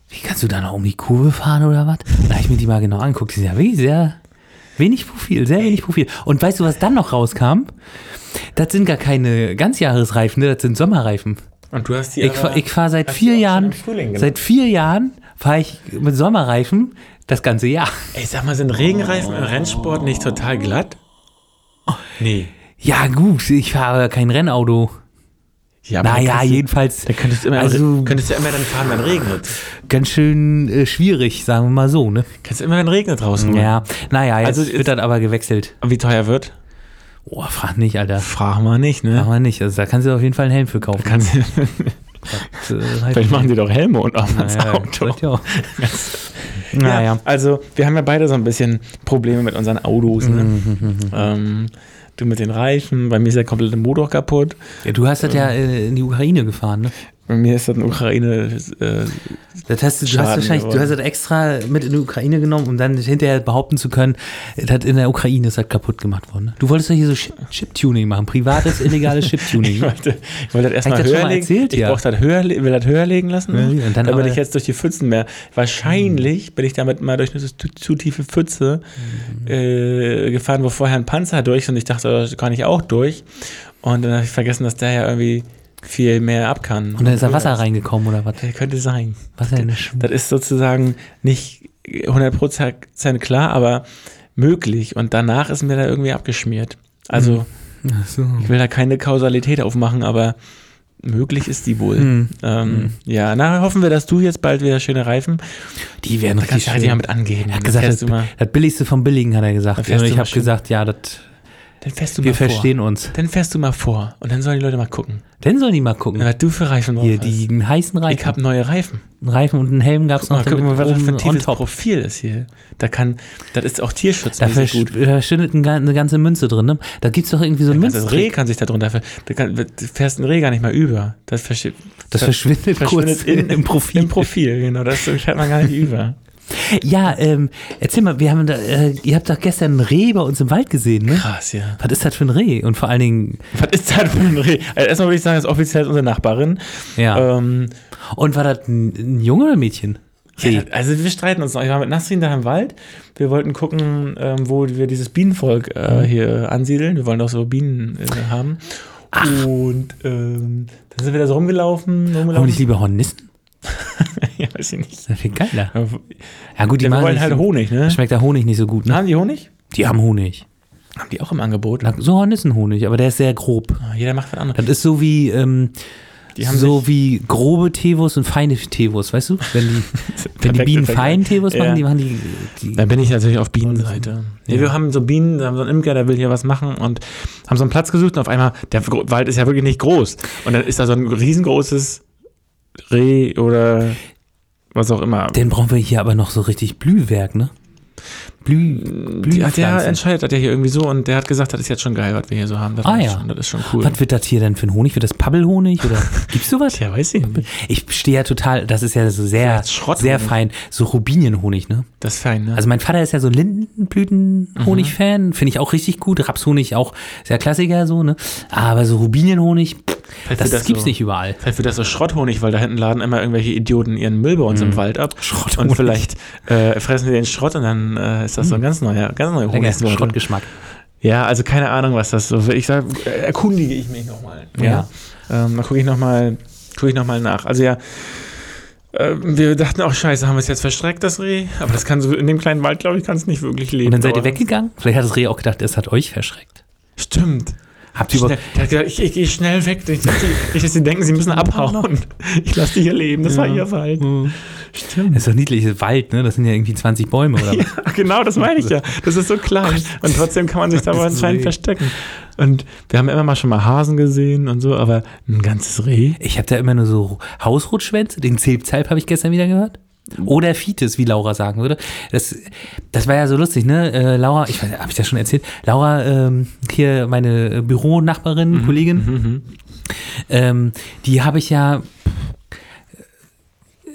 wie kannst du da noch um die Kurve fahren oder was? Da habe ich mir die mal genau angeguckt. Die sind ja wirklich sehr wenig Profil, sehr wenig Profil. Und weißt du, was dann noch rauskam? Das sind gar keine Ganzjahresreifen, ne? das sind Sommerreifen. Und du hast die Ich, aber- fahr- ich fahre seit hast die vier Jahren, seit vier Jahren fahre ich mit Sommerreifen das ganze Jahr. Ey, sag mal, sind Regenreifen im Rennsport nicht total glatt? Nee. Ja gut, ich fahre kein Rennauto. Ja, aber dann Naja, jedenfalls Dann könntest du immer, Also- könntest du immer dann fahren, wenn regnet. ganz schön äh, schwierig, sagen wir mal so, ne? Kannst du immer, wenn regnet draußen. Ja, naja, jetzt Also wird das aber gewechselt. Wie teuer wird? Oh, frag nicht, Alter. Frag mal nicht, ne? Frag mal nicht. Also da kannst du auf jeden Fall einen Helm für kaufen. Kannst du, Äh, vielleicht machen die doch Helme und auch naja, Auto. vielleicht ja. Ja, Naja. also wir haben ja beide so ein bisschen Probleme mit unseren Autos. Ne? Mhm, ähm, du mit den Reifen, bei mir ist der komplette Motor kaputt. Ja, du hast das ja äh, in die Ukraine gefahren, ne? Bei mir ist das in Ukraine. Äh, Das hast du, du hast wahrscheinlich, du geworden. hast das extra mit in die Ukraine genommen, um dann hinterher behaupten zu können, das in der Ukraine ist das kaputt gemacht worden. Ne? Du wolltest doch hier so Chip- Chip-Tuning machen, privates, illegales Chip-Tuning. ich wollte, ich wollte das erstmal ich höher mal legen. erzählt? Ich Ja. brauch das höher, will das höher legen lassen. Ne? und dann damit aber- ich jetzt durch die Pfützen mehr. Wahrscheinlich bin ich damit mal durch eine zu, zu tiefe Pfütze Hm. äh, gefahren, wo vorher ein Panzer durch und ich dachte, da kann ich auch durch. Und dann habe ich vergessen, dass der ja irgendwie viel mehr ab kann. Und dann ist da Wasser reingekommen oder was? Könnte sein. Was denn? Das ist sozusagen nicht 100% klar, aber möglich. Und danach ist mir da irgendwie abgeschmiert. Also, Ach so. ich will da keine Kausalität aufmachen, aber möglich ist die wohl. Hm. Ähm, Ja, na, hoffen wir, dass du jetzt bald wieder schöne Reifen. Die werden richtig halt schön. ja mit angeben. Er hat gesagt, das, das Billigste vom Billigen, hat er gesagt. Du ich habe gesagt, ja, das, dann fährst du wir mal vor. verstehen uns. Dann fährst du mal vor und dann sollen die Leute mal gucken, Dann sollen die mal gucken. was du für Reifen Hier, hast. die heißen Reifen. ich habe neue Reifen. einen Reifen und einen Helm gab es noch. guck mal, was das für ein tiefes. Profil ist hier. Da kann, das ist auch Da gut. versch- verschwindet eine ganze Münze drin, ne? Da gibt's doch irgendwie so ein Das Reh kann sich da drunter du, kann, du fährst ein Reh gar nicht mal über. Das, versteht, Das verschwindet, kurz in, im Profil. Im Profil, genau. Das fährt man gar nicht über. Ja, ähm, erzähl mal, wir haben da, äh, ihr habt doch gestern ein Reh bei uns im Wald gesehen, ne? Krass, ja. Was ist das für ein Reh? Und vor allen Dingen, Was ist das für ein Reh? Also erstmal würde ich sagen, das ist offiziell unsere Nachbarin. ja. Ähm, Und war das ein, ein Junge oder ein Mädchen? ja, also wir streiten uns noch. Ich war mit Nasrin da im Wald. Wir wollten gucken, ähm, wo wir dieses Bienenvolk Mhm. äh, hier ansiedeln. Wir wollen doch so Bienen äh, haben. Und ähm, dann sind wir da so rumgelaufen. Rumgelaufen. nicht lieber Hornissen? ja, weiß ich nicht. Das ist viel geiler. Ja, Ja gut, die wir machen wollen halt so, Honig, ne? Schmeckt der Honig nicht so gut, ne? Haben die Honig? Die haben Honig. Haben die auch im Angebot? Na, So Hornissenhonig, aber der ist sehr grob. Ah, Jeder macht was anderes. Das ist so wie, ähm, Die haben so wie grobe Teewurst und feine Teewurst, weißt du? Wenn die, wenn die Bienen feinen Teewurst Ja. machen, die machen die, die Da bin ich natürlich auf Bienenseite. Nee, wir haben so Bienen, wir haben so einen Imker, der will hier was machen und haben so einen Platz gesucht und auf einmal, der Wald ist ja wirklich nicht groß. Und dann ist da so ein riesengroßes Reh oder was auch immer. Den brauchen wir hier aber noch so richtig Blühwerk, ne? Blüh, Ja, der Blühpflanzen. entscheidet das ja hier irgendwie so und der hat gesagt, das ist jetzt schon geil, was wir hier so haben. Das, Ah, ja. schon, das ist schon cool. Was wird das hier denn für ein Honig? Wird das Pabbelhonig oder gibt's sowas? Ja, weiß ich nicht. Ich stehe ja total, das ist ja so sehr, sehr fein, so Rubinienhonig, ne? Das ist fein, ne? Also mein Vater ist ja so Lindenblütenhonig-Fan, finde ich auch richtig gut. Rapshonig auch sehr Klassiker so, ne? Aber so Rubinienhonig, Vielleicht das, wird gibt's so, nicht überall. Vielleicht wird das so Schrotthonig, weil da hinten laden immer irgendwelche Idioten ihren Müll bei uns im Wald ab. Mhm. Schrotthonig. Und vielleicht äh, fressen die den Schrott und dann äh, ist das so ein ganz neuer, ganz neuer Honigsorte. Schrottgeschmack. Ja, also keine Ahnung, was das so Ich sag, erkundige ich mich nochmal. Ja. Ähm, dann gucke ich nochmal guck ich noch mal nach. Also ja, äh, wir dachten auch, scheiße, haben wir es jetzt verstreckt, das Reh? Aber das kann so in dem kleinen Wald, glaube ich, kann es nicht wirklich leben. Und dann seid ihr weggegangen? Vielleicht hat das Reh auch gedacht, es hat euch verschreckt. Stimmt. Habt ihr Schnell, der hat gesagt, ich, ich gehe schnell weg. Ich, ich, ich, sie denken, sie müssen abhauen. Ich lasse die hier leben. Das war ihr Wald. Stimmt. Das ist doch niedlich, Wald, ne? Das sind ja irgendwie 20 Bäume oder was? Ja, genau, das meine ich ja. Das ist so klein. Und trotzdem kann man sich da Das aber anscheinend verstecken. Und wir haben immer mal schon mal Hasen gesehen und so, aber ein ganzes Reh. Ich habe da immer nur so Hausrotschwänze, den Zilpzalp habe ich gestern wieder gehört. Oder Fites, wie Laura sagen würde. Das, das war ja so lustig, ne? Äh, Laura, ich weiß, habe ich das schon erzählt? Laura, ähm, hier meine Büronachbarin, Kollegin, Mhm. ähm, die habe ich ja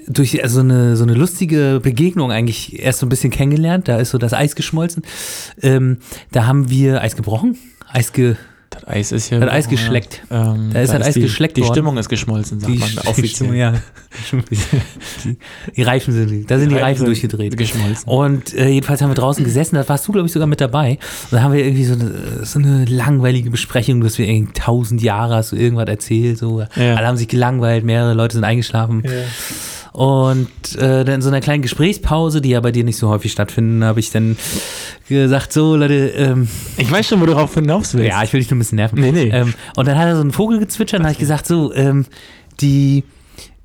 durch also eine, so eine lustige Begegnung eigentlich erst so ein bisschen kennengelernt. Da ist so das Eis geschmolzen. Ähm, da haben wir Eis gebrochen, Eis ge, Das Eis ist ja. Das Eis geschleckt. Ähm, Da ist halt Eis die, geschleckt Die worden. Stimmung ist geschmolzen, sagt man offiziell. ja. die, die Reifen sind, da sind die Reifen sind durchgedreht. Geschmolzen. Und äh, jedenfalls haben wir draußen gesessen, da warst du, glaube ich, sogar mit dabei. Und da haben wir irgendwie so eine, so eine langweilige Besprechung, dass wir irgendwie tausend Jahre hast du irgendwas erzählt. So. Ja. Alle haben sich gelangweilt, mehrere Leute sind eingeschlafen. Und äh, dann in so einer kleinen Gesprächspause, die ja bei dir nicht so häufig stattfinden, habe ich dann gesagt, so Leute, ähm, Ich weiß schon, wo du darauf hinaus willst. ja, ich will dich nur ein bisschen nerven. Nee, nee. Ähm, und dann hat er so einen Vogel gezwitschert und habe ich gesagt, so, ähm, die,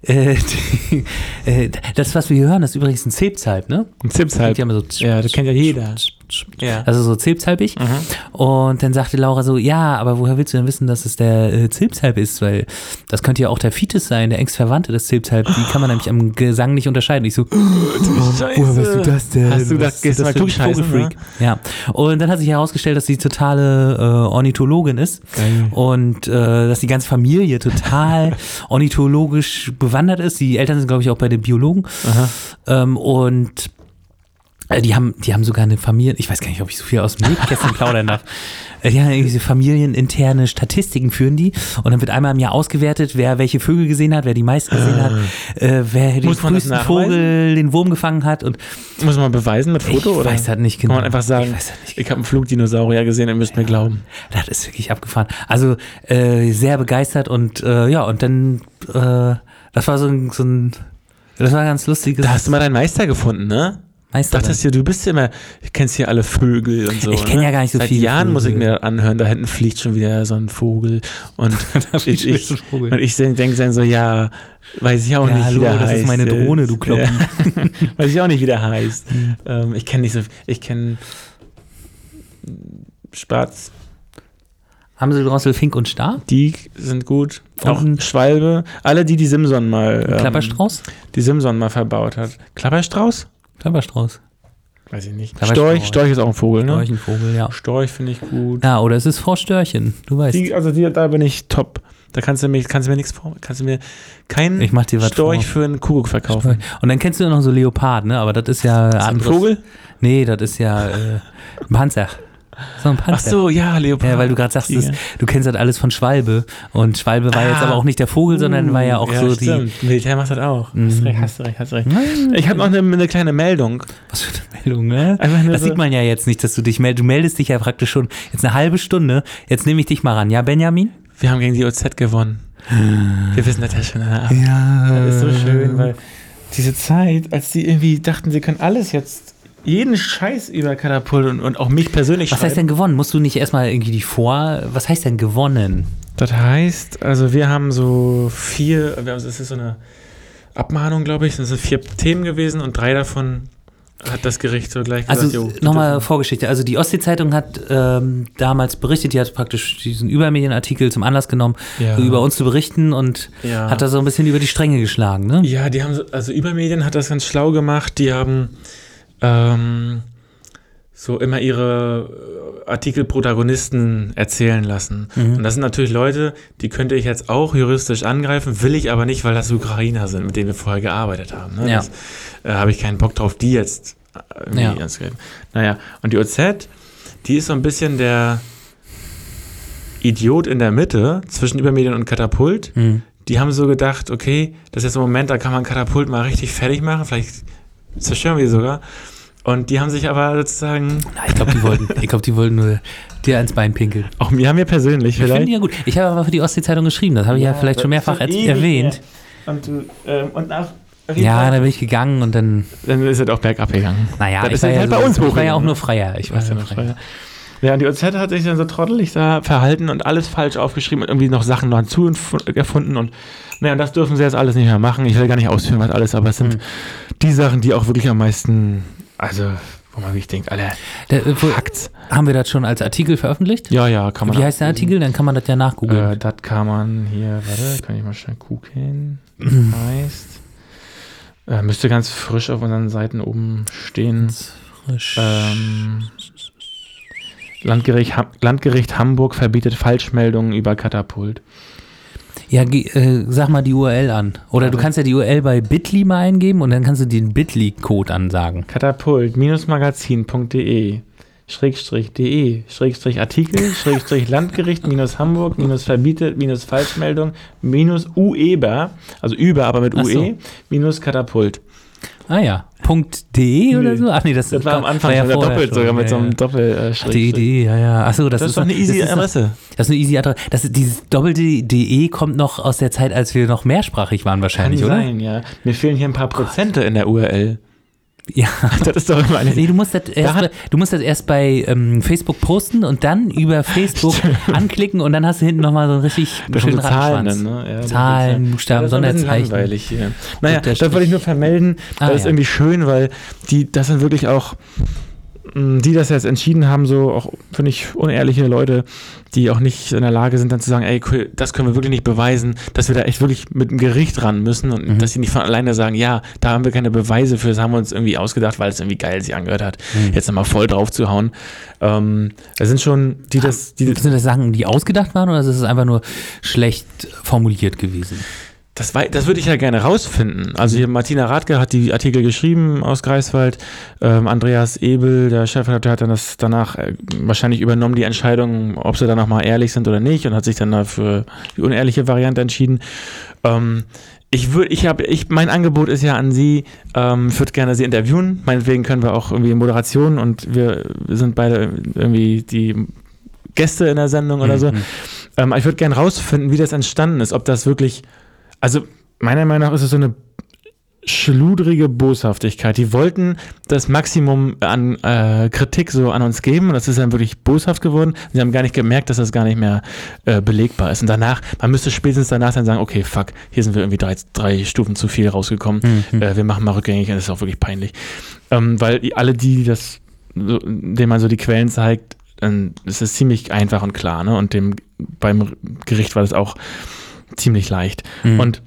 äh, die äh, das, was wir hier hören, das ist übrigens ein Zilpzalp, ne? Ein so Ja, das kennt ja jeder. Ja. Also so Zilpzalpig. Und dann sagte Laura so, ja, aber woher willst du denn wissen, dass es der äh, Zilpzalp ist? Weil das könnte ja auch der Fites sein, der engst Verwandte des Zilpzalp. Die kann man nämlich am Gesang nicht unterscheiden. Ich so, woher weißt du das denn? Hast du ist mal das für Vogelfreak? ne? Ja. Und dann hat sich herausgestellt, dass sie totale äh, Ornithologin ist. Geil. Und äh, dass die ganze Familie total ornithologisch bewandert ist. Die Eltern sind, glaube ich, auch bei den Biologen. Ähm, und die haben, die haben sogar eine Familie, ich weiß gar nicht, ob ich so viel aus dem Nähkästchen plaudern darf. Äh, Die haben diese familieninterne Statistiken führen die und dann wird einmal im Jahr ausgewertet, wer welche Vögel gesehen hat, wer die meisten gesehen hat, äh, wer den frühesten? Vogel, den Wurm gefangen hat und Muss man beweisen mit Foto? ich oder? weiß das nicht Kann genau. man einfach sagen, ich weiß das nicht ich habe einen Flugdinosaurier gesehen, ihr müsst mir glauben. Das ist wirklich abgefahren. Also äh, sehr begeistert und äh, ja, und dann, äh, das war so ein, so ein das war ein ganz lustiges Da hast du mal deinen Meister gefunden, ne? Meister. Dachtest du, du bist ja immer, du kennst hier alle Vögel und so. Ich kenn ne? ja gar nicht so Seit viele Jahren muss ich Vögel. mir anhören, da hinten fliegt schon wieder so ein Vogel. Und ich, ich, Vogel. und ich denke dann so, ja, weiß ich auch Ja, nicht, hallo, wie der das ist heißt. meine Drohne, du Kloppi. Ja. weiß ich auch nicht, wie der heißt. Ähm, ich kenne nicht so, ich kenne Spatz, Haben sie Drossel, Fink und Star? die sind gut. Auch Und- Schwalbe, alle die, die Simson mal, ähm, Klapperstrauß? die Simson mal verbaut hat. Klapperstrauß? Klapperstrauß. Weiß ich nicht. Storch, Storch ist auch ein Vogel, ne? Storch, ein Vogel, ja. Storch finde ich gut. Ja, oder es ist Frau Störchen, du weißt. Die, also die, da bin ich top. Da kannst du mir, kannst du mir nichts vor, kannst du mir keinen Ich mach dir was Storch vor. für einen Kuckuck verkaufen. Und dann kennst du noch so Leopard, ne? Aber das ist ja Ist das ein anderes- Vogel? Nee, das ist ja äh, ein Panzer. So ein Ach Panzer. so, ja, Leopard. Ja, weil du gerade sagst, das, du kennst halt alles von Schwalbe. Und Schwalbe war jetzt Ah. aber auch nicht der Vogel, sondern war ja auch so die. stimmt. Militär macht das auch. Hast Mhm. recht, hast du recht, hast du recht. Ich habe noch eine, eine kleine Meldung. Was für eine Meldung, ne? Das so- sieht man ja jetzt nicht, dass du dich meldest. Du meldest dich ja praktisch schon jetzt eine halbe Stunde. Jetzt nehme ich dich mal ran. Ja, Benjamin? Wir haben gegen die OZ gewonnen. Wir wissen das ja schon. Ja. Ja. Das ist so schön, weil diese Zeit, als die irgendwie dachten, sie können alles jetzt, jeden Scheiß über Katapult und, und auch mich persönlich Was heißt denn gewonnen? Musst du nicht erstmal irgendwie die Vor. Was heißt denn gewonnen? Das heißt, also wir haben so vier, das ist so eine Abmahnung, glaube ich, das sind vier Themen gewesen und drei davon hat das Gericht so gleich gesagt, Also jo, die nochmal Vorgeschichte. Also die Ostsee-Zeitung hat ähm, damals berichtet, die hat praktisch diesen Übermedienartikel zum Anlass genommen, Ja. über uns zu berichten und Ja. hat da so ein bisschen über die Stränge geschlagen, ne? Ja, die haben, so- also Übermedien hat das ganz schlau gemacht. Die haben ähm, so immer ihre äh, Artikelprotagonisten erzählen lassen. Mhm. Und das sind natürlich Leute, die könnte ich jetzt auch juristisch angreifen, will ich aber nicht, weil das Ukrainer sind, mit denen wir vorher gearbeitet haben. Ne? Ja. Äh, habe ich keinen Bock drauf, die jetzt äh, irgendwie Ja. anzugreifen. Naja, und die OZ, die ist so ein bisschen der Idiot in der Mitte zwischen Übermedien und Katapult Mhm. die haben so gedacht, okay, das ist jetzt ein Moment, da kann man Katapult mal richtig fertig machen, vielleicht zerstören wir die sogar. Und die haben sich aber sozusagen, Na, ich glaube, die wollten, ich glaube, die wollten nur dir ans Bein pinkeln. auch mir haben wir persönlich Ich finde vielleicht. die ja gut. Ich habe aber für die Ostsee-Zeitung geschrieben, das habe ich ja, vielleicht schon mehrfach erwähnt. Und, du, ähm, und nach Ja, da bin ich gegangen und dann, dann ist es auch bergab gegangen. naja, Dann ich ist war, ja halt so, bei uns ich war ja auch nur Freier. Ich war ja nur Freier. Ja, und die OZ hat sich dann so trottelig da verhalten und alles falsch aufgeschrieben und irgendwie noch Sachen noch hinzu erfunden und naja, das dürfen sie jetzt alles nicht mehr machen. Ich will gar nicht ausführen, was alles, aber es sind Mhm. die Sachen, die auch wirklich am meisten, also, wo man wirklich denkt, Alter, Der, äh, Fakt. haben wir das schon als Artikel veröffentlicht? Ja, ja, kann man. Wie heißt der Artikel? Dann kann man das ja nachgoogeln. Äh, das kann man hier, warte, kann ich mal schnell gucken. heißt. Äh, müsste ganz frisch auf unseren Seiten oben stehen. Frisch. Ähm, Landgericht, Ha- Landgericht Hamburg verbietet Falschmeldungen über Katapult. Ja, äh, sag mal die URL an. Oder du kannst ja die URL bei Bitly mal eingeben und dann kannst du den Bitly-Code ansagen. Katapult-magazin.de Schrägstrich de Schrägstrich Artikel Schrägstrich Landgericht minus Hamburg minus verbietet minus Falschmeldung minus ueber also über aber mit Ach so. ue minus Katapult Ah ja. .de oder Nee. so? Ach nee, das, das war am Anfang ja wieder vorher doppelt sogar mit ja, so einem ja. Doppel äh, die, ja, ja. Achso, das, das ist doch eine easy das Adresse Noch, das ist eine easy Adresse. Das, dieses doppelte DE kommt noch aus der Zeit, als wir noch mehrsprachig waren kann wahrscheinlich, oder? sein ja mir fehlen hier ein paar Prozente in der URL Ja. das ist doch immer eine Nee, du musst das erst, bei, du musst das erst bei ähm, Facebook posten und dann über Facebook anklicken und dann hast du hinten nochmal so einen richtig Das schönen Zahlen, dann, ne? Ja, das Zahlen, ist- Buchstaben, bisschen Sonderzeichen. langweilig hier. Naja, das wollte ich nur vermelden. Ah, das ist ja. irgendwie schön, weil die, das sind wirklich auch, die das jetzt entschieden haben, so auch, finde ich, unehrliche Leute, die auch nicht in der Lage sind, dann zu sagen, ey, cool, das können wir wirklich nicht beweisen, dass wir da echt wirklich mit dem Gericht ran müssen und Mhm. dass sie nicht von alleine sagen, ja, da haben wir keine Beweise für, das haben wir uns irgendwie ausgedacht, weil es irgendwie geil sich angehört hat, Mhm. jetzt nochmal voll drauf zu hauen. Ähm, das sind schon, die das, die, Sind das Sachen, die ausgedacht waren oder ist es einfach nur schlecht formuliert gewesen? Das, das würde ich ja gerne rausfinden. Also hier Martina Radke hat die Artikel geschrieben aus Greifswald. Ähm, Andreas Ebel, der Chefredakteur, hat dann das danach äh, wahrscheinlich übernommen, die Entscheidung, ob sie da nochmal ehrlich sind oder nicht und hat sich dann dafür die unehrliche Variante entschieden. Ähm, ich würde, ich habe, ich, mein Angebot ist ja an Sie, ähm, ich würde gerne Sie interviewen. Meinetwegen können wir auch irgendwie Moderation und wir sind beide irgendwie die Gäste in der Sendung oder so. Mhm. Ähm, ich würde gerne rausfinden, wie das entstanden ist, ob das wirklich, also meiner Meinung nach ist es so eine schludrige Boshaftigkeit. Die wollten das Maximum an äh, Kritik so an uns geben und das ist dann wirklich boshaft geworden. Sie haben gar nicht gemerkt, dass das gar nicht mehr äh, belegbar ist. Und danach, man müsste spätestens danach dann sagen, okay, fuck, hier sind wir irgendwie drei, drei Stufen zu viel rausgekommen. Mhm. Äh, wir machen mal rückgängig und das ist auch wirklich peinlich. Ähm, weil alle die, die das, so, denen man so die Quellen zeigt, dann ist es ziemlich einfach und klar, ne? Und dem beim Gericht war das auch ziemlich leicht. Mhm. Und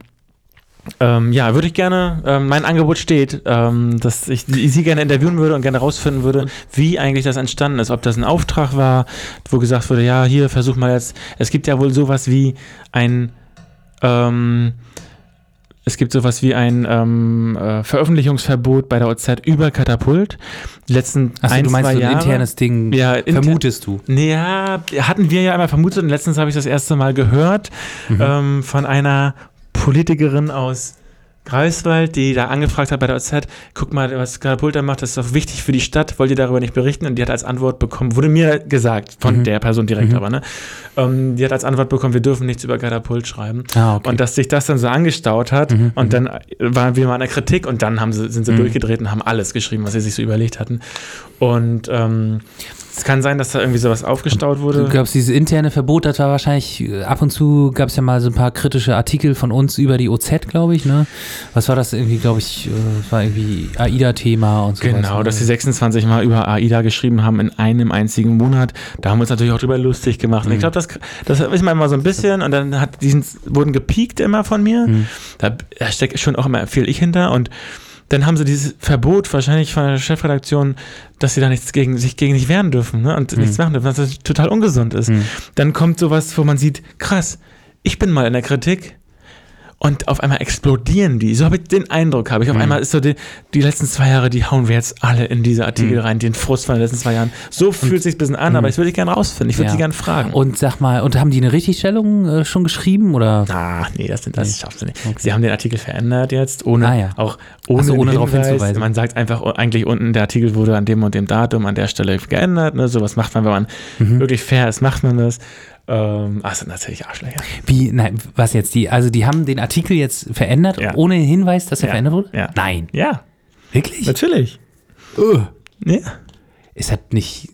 ähm, ja, würde ich gerne, ähm, mein Angebot steht, ähm, dass ich sie gerne interviewen würde und gerne rausfinden würde, wie eigentlich das entstanden ist. Ob das ein Auftrag war, wo gesagt wurde, ja, hier, versuch mal jetzt. Es gibt ja wohl sowas wie ein, ähm, es gibt sowas wie ein ähm, äh, Veröffentlichungsverbot bei der OZ über Katapult. Die letzten Achso, ein, du meinst zwei so ein Jahre. internes Ding, Ja, inter- vermutest du. Ja, hatten wir ja einmal vermutet und letztens habe ich das erste Mal gehört ähm, von einer Politikerin aus Greifswald, die da angefragt hat bei der OZ, guck mal, was Katapult da macht, das ist doch wichtig für die Stadt, wollt ihr darüber nicht berichten? Und die hat als Antwort bekommen, wurde mir gesagt, von Mhm. der Person direkt Mhm. aber, ne? Ähm, die hat als Antwort bekommen, wir dürfen nichts über Katapult schreiben. Ah, okay. Und dass sich das dann so angestaut hat Mhm, und dann waren wir mal in der Kritik und dann haben sie, sind sie Mhm. durchgedreht und haben alles geschrieben, was sie sich so überlegt hatten. Und ähm, es kann sein, dass da irgendwie sowas aufgestaut wurde. glaubst, dieses interne Verbot, das war wahrscheinlich, äh, ab und zu gab es ja mal so ein paar kritische Artikel von uns über die OZ, glaube ich, ne? Was war das irgendwie, glaube ich, äh, war irgendwie AIDA-Thema und so Genau, dass sie 26 Mal über AIDA geschrieben haben in einem einzigen Monat. Da haben wir uns natürlich auch drüber lustig gemacht. Und ich Mhm. glaube, das, das ist man immer so ein bisschen und dann hat, die sind, wurden gepiekt immer von mir. Mhm. Da, da steckt schon auch immer viel ich hinter und dann haben sie dieses Verbot wahrscheinlich von der Chefredaktion, dass sie da nichts gegen sich gegen sich wehren dürfen ne? und Mhm. nichts machen dürfen, was das total ungesund ist. Mhm. Dann kommt sowas, wo man sieht, krass, ich bin mal in der Kritik und auf einmal explodieren die. So habe ich den Eindruck, habe ich. Auf Mhm. einmal ist so die, die letzten zwei Jahre, die hauen wir jetzt alle in diese Artikel Mhm. rein, den Frust von den letzten zwei Jahren. So fühlt es sich ein bisschen an, Mhm. aber ich würde gerne rausfinden. Ich würde Ja. sie gerne fragen. Und sag mal, und haben die eine Richtigstellung äh, schon geschrieben oder? Ah, nee, das, das Nee. schaffst du nicht. Okay. Sie haben den Artikel verändert jetzt, ohne Ah, ja. auch ohne, so, ohne darauf hinzuweisen. Man sagt einfach oh, eigentlich unten, der Artikel wurde an dem und dem Datum an der Stelle geändert. Ne? Sowas macht man, wenn man Mhm. wirklich fair ist, macht man das. Ähm, ach, sind natürlich Arschlöcher. Wie, nein, was jetzt? Die, also die haben den Artikel jetzt verändert, Ja. ohne Hinweis, dass er Ja. verändert wurde? Ja. Nein. Ja, Wirklich? natürlich. Ugh. Ja. Ist das nicht.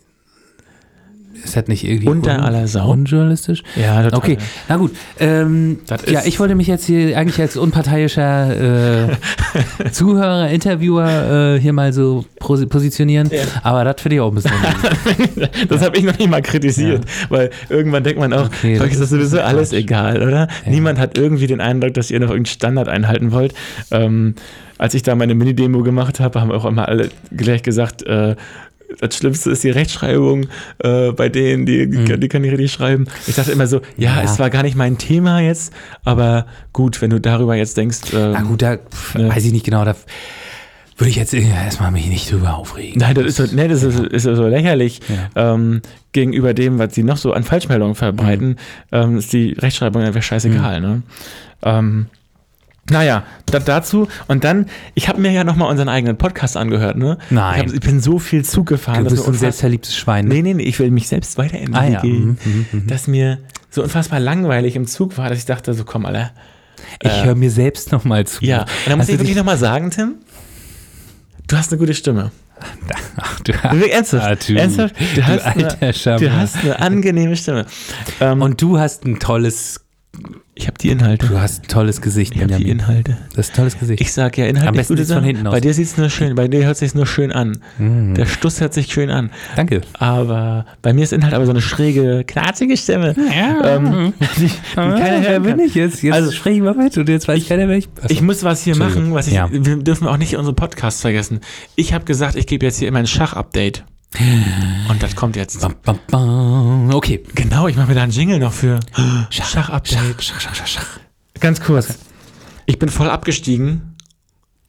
Ist das nicht irgendwie Unter aller Sau. unjournalistisch? Ja, total. Okay, na gut. Ähm, ja, ich wollte mich jetzt hier eigentlich als unparteiischer äh, Zuhörer, Interviewer äh, hier mal so pos positionieren, Ja. aber das finde ich auch ein bisschen. Das habe ich noch nicht mal kritisiert, weil irgendwann denkt man auch, Okay, das ist das sowieso alles egal, oder? Ja. Niemand hat irgendwie den Eindruck, dass ihr noch irgendeinen Standard einhalten wollt. Ähm, als ich da meine Mini-Demo gemacht habe, haben auch immer alle gleich gesagt, äh, das Schlimmste ist die Rechtschreibung äh, bei denen, die, die, Mhm. die können nicht richtig schreiben. Ich dachte immer so, ja, Ja. es war gar nicht mein Thema jetzt, aber gut, wenn du darüber jetzt denkst, ähm, Na gut, da pf, Ne. weiß ich nicht genau, da würde ich jetzt äh, erstmal mich nicht drüber aufregen. Nein, das ist so, nee, das ist, ist so lächerlich. Ähm, gegenüber dem, was sie noch so an Falschmeldungen verbreiten, ähm, ist die Rechtschreibung einfach scheißegal. Ne? Ähm, naja, da, dazu. Und dann, ich habe mir ja nochmal unseren eigenen Podcast angehört. Ne? Nein. Ich, hab, ich bin so viel Zug gefahren. Du bist ein selbstverliebtes Schwein. ne? Nee, nee, nee, ich will mich selbst Ah weiterentwickeln. ja. Mhm, mhm, mhm. Dass mir so unfassbar langweilig im Zug war, dass ich dachte, so komm, Alter. Ich äh, höre mir selbst nochmal zu. Ja, und dann muss Hast ich wirklich nochmal sagen, Tim, du hast eine gute Stimme. Ach, du, ernsthaft. Ah, du, ernsthaft? Du, du hast alter eine, Schammer. du hast eine angenehme Stimme. Ähm, Und du hast ein tolles, ich habe die Inhalte. du hast ein tolles Gesicht, Ich habe die. Inhalte. Das ist ein tolles Gesicht. Ich sag ja Am inhaltlich besten sieht's von hinten aus. Bei dir sieht's nur schön, bei dir hört sich's nur schön an. Mhm. Der Stuss hört sich schön an. Danke. Aber bei mir ist Inhalt aber so eine schräge, knarzige Stimme. Ähm, die, die keiner wer hören bin ich jetzt? Jetzt Also- spreche ich mal mit und jetzt weiß keiner, wer ich bin. Ich muss was hier machen, was ich, Ja. wir dürfen auch nicht unsere Podcasts vergessen. Ich habe gesagt, ich gebe jetzt hier immer ein Schach-Update. Und das kommt jetzt. Bam, bam, bam. Okay. Genau, ich mache mir da einen Jingle noch für Schach-Update. Schach, Schach, Schach, Schach. Ganz kurz. Ich bin voll abgestiegen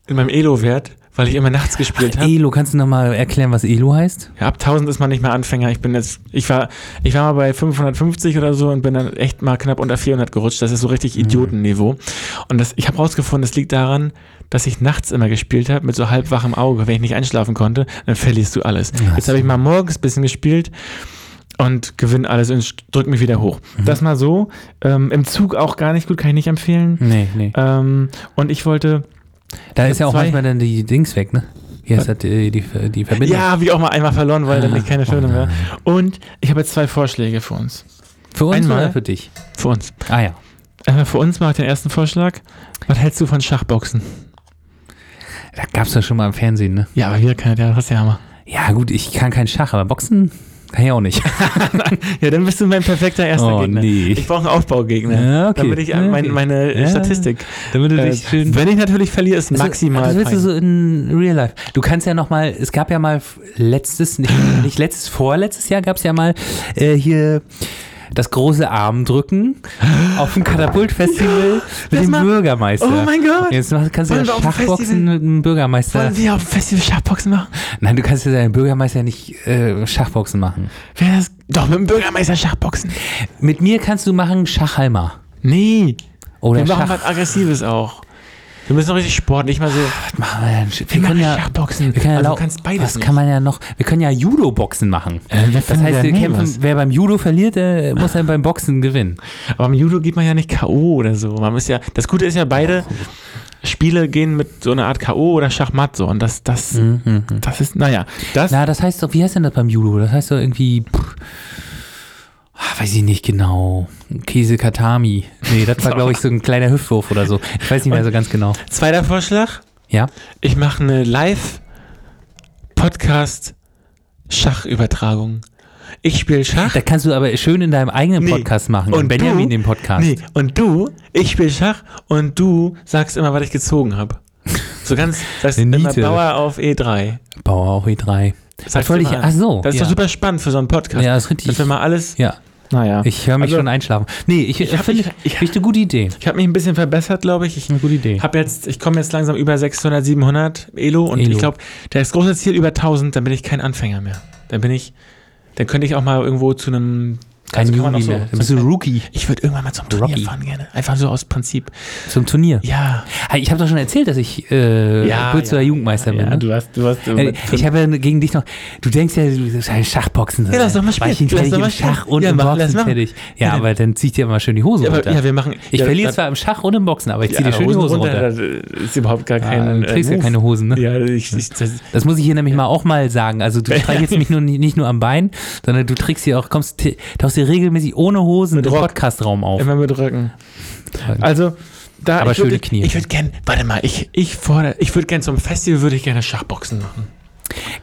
in meinem Elo-Wert, weil ich immer nachts gespielt habe. Elo, kannst du nochmal erklären, was Elo heißt? Ja, ab 1000 ist man nicht mehr Anfänger. Ich bin jetzt, ich war, ich war mal bei 550 oder so und bin dann echt mal knapp unter 400 gerutscht. Das ist so richtig Idiotenniveau. Und das, ich habe rausgefunden, das liegt daran, dass ich nachts immer gespielt habe mit so halbwachem Auge. Wenn ich nicht einschlafen konnte, dann verlierst du alles. Ach Jetzt habe ich mal morgens ein bisschen gespielt und gewinne alles und drück mich wieder hoch. Das mal so. Ähm, Im Zug auch gar nicht gut, kann ich nicht empfehlen. Nee, nee. Ähm, und ich wollte, Da ist ja auch manchmal dann die Dings weg, ne? Hier ist halt die, die, die Verbindung. ja, habe ich auch mal einmal verloren, weil dann Ah, ich keine Verbindung mehr. nein. Und ich habe jetzt zwei Vorschläge für uns. Für uns Einmal- oder für dich? Für uns. Ah ja. Äh, für uns mache ich den ersten Vorschlag. Was hältst du von Schachboxen? Da gab's ja schon mal im Fernsehen, ne? Ja, aber wieder keiner, der das ja mal. Ja, gut, ich kann kein Schach, aber Boxen kann ich auch nicht. Ja, dann bist du mein perfekter erster Oh, Gegner. nee. Ich brauche einen Aufbaugegner. Ja, okay. Damit ich Ja, mein, meine Ja. Statistik. Damit du Äh, dich schön. wenn ich natürlich verliere, ist Also, maximal. Das willst du so in Real Life. Du kannst ja noch mal, es gab ja mal letztes, nicht, nicht letztes, vorletztes Jahr gab es ja mal äh, hier das große Armdrücken auf dem Katapultfestival mit dem mal- Bürgermeister. Oh mein Gott! Jetzt kannst du ja Schachboxen mit dem Bürgermeister. Wollen wir auf dem Festival Schachboxen machen? Nein, du kannst ja deinen Bürgermeister nicht äh, Schachboxen machen. Wer das? Doch, mit dem Bürgermeister Schachboxen. Mit mir kannst du machen Schachhalmer. Nee. Oder wir machen Schach. was Aggressives auch. Wir müssen richtig Sport, nicht mal so. Was machen wir denn? Wir, Wir können ja Schachboxen. Wir können ja also, du kannst beides Was nicht. kann man ja noch? Wir können ja Judo-Boxen machen. Äh, Das heißt, wir kämpfen, was? wer beim Judo verliert, der muss dann beim Boxen gewinnen. Aber im Judo geht man ja nicht K.O. oder so. Man ist ja, das Gute ist ja, beide Spiele gehen mit so einer Art K.O. oder Schachmatt so. Und das, das, Mhm. das ist, naja, das. Na, das heißt doch, wie heißt denn das beim Judo? Das heißt doch irgendwie, pff, ah, weiß ich nicht genau, Käse Katami. Nee, das war, glaube ich, so ein kleiner Hüftwurf oder so. Ich weiß nicht mehr so ganz genau. Zweiter Vorschlag. Ja? Ich mache eine Live-Podcast-Schachübertragung. Ich spiele Schach. Das kannst du aber schön in deinem eigenen Nee. Podcast machen. Und Benjamin du- den Podcast. Nee, und du, ich spiele Schach und du sagst immer, was ich gezogen habe. So ganz, das ist immer. Bauer auf E3. Bauer auch E3. Sagst wollte du ich- ach so, Das ist ja. doch super spannend für so einen Podcast. Ja, das ist richtig. Dass wir mal alles. Ja, Naja. ich höre mich Also, schon einschlafen. Nee, ich, Ich ich hab- finde ich- ich- eine gute Idee. Ich habe mich ein bisschen verbessert, glaube ich. Ich Eine gute Idee. habe jetzt, ich komme jetzt langsam über 600, 700 Elo und Elo. ich glaube, das große Ziel über 1000, dann bin ich kein Anfänger mehr. Dann bin ich, dann könnte ich auch mal irgendwo zu einem Kein Also auch so- mehr. Dann bist du Rookie Ich würde irgendwann mal zum Turnier Rocky. fahren gerne. Einfach so aus Prinzip. zum Turnier. Ja. Ich habe doch schon erzählt, dass ich äh, Bürzeler Jugendmeister bin. Ja, ne? du hast, du hast. Ey, ich habe ja gegen dich noch. Du denkst ja, du bist ein Schachboxen. Ja, lass doch mal ich spielen. nicht Lass doch mal Schach und Ja, im mach, Boxen fertig. Ja, Ja, aber dann zieh ich dir immer schön die Hose ja, runter. ja, wir machen. ich ja, verliere zwar im Schach und im Boxen, aber ich zieh ja, dir schön die Hose runter. Ist überhaupt gar Ja, kein. du trägst ja keine Hosen, ne? Ja, ich, ich, das, muss ich hier nämlich mal auch mal sagen. Also du streichelst mich nicht nur am Bein, sondern du trägst hier auch, kommst, tauchst hier regelmäßig ohne Hosen im. Podcastraum auf. immer mit Rücken. Also, da. Aber ich würde, schöne Knie. Ich würde gern, warte mal, ich, ich fordere, ich würde gern zum Festival würde ich gerne Schachboxen machen.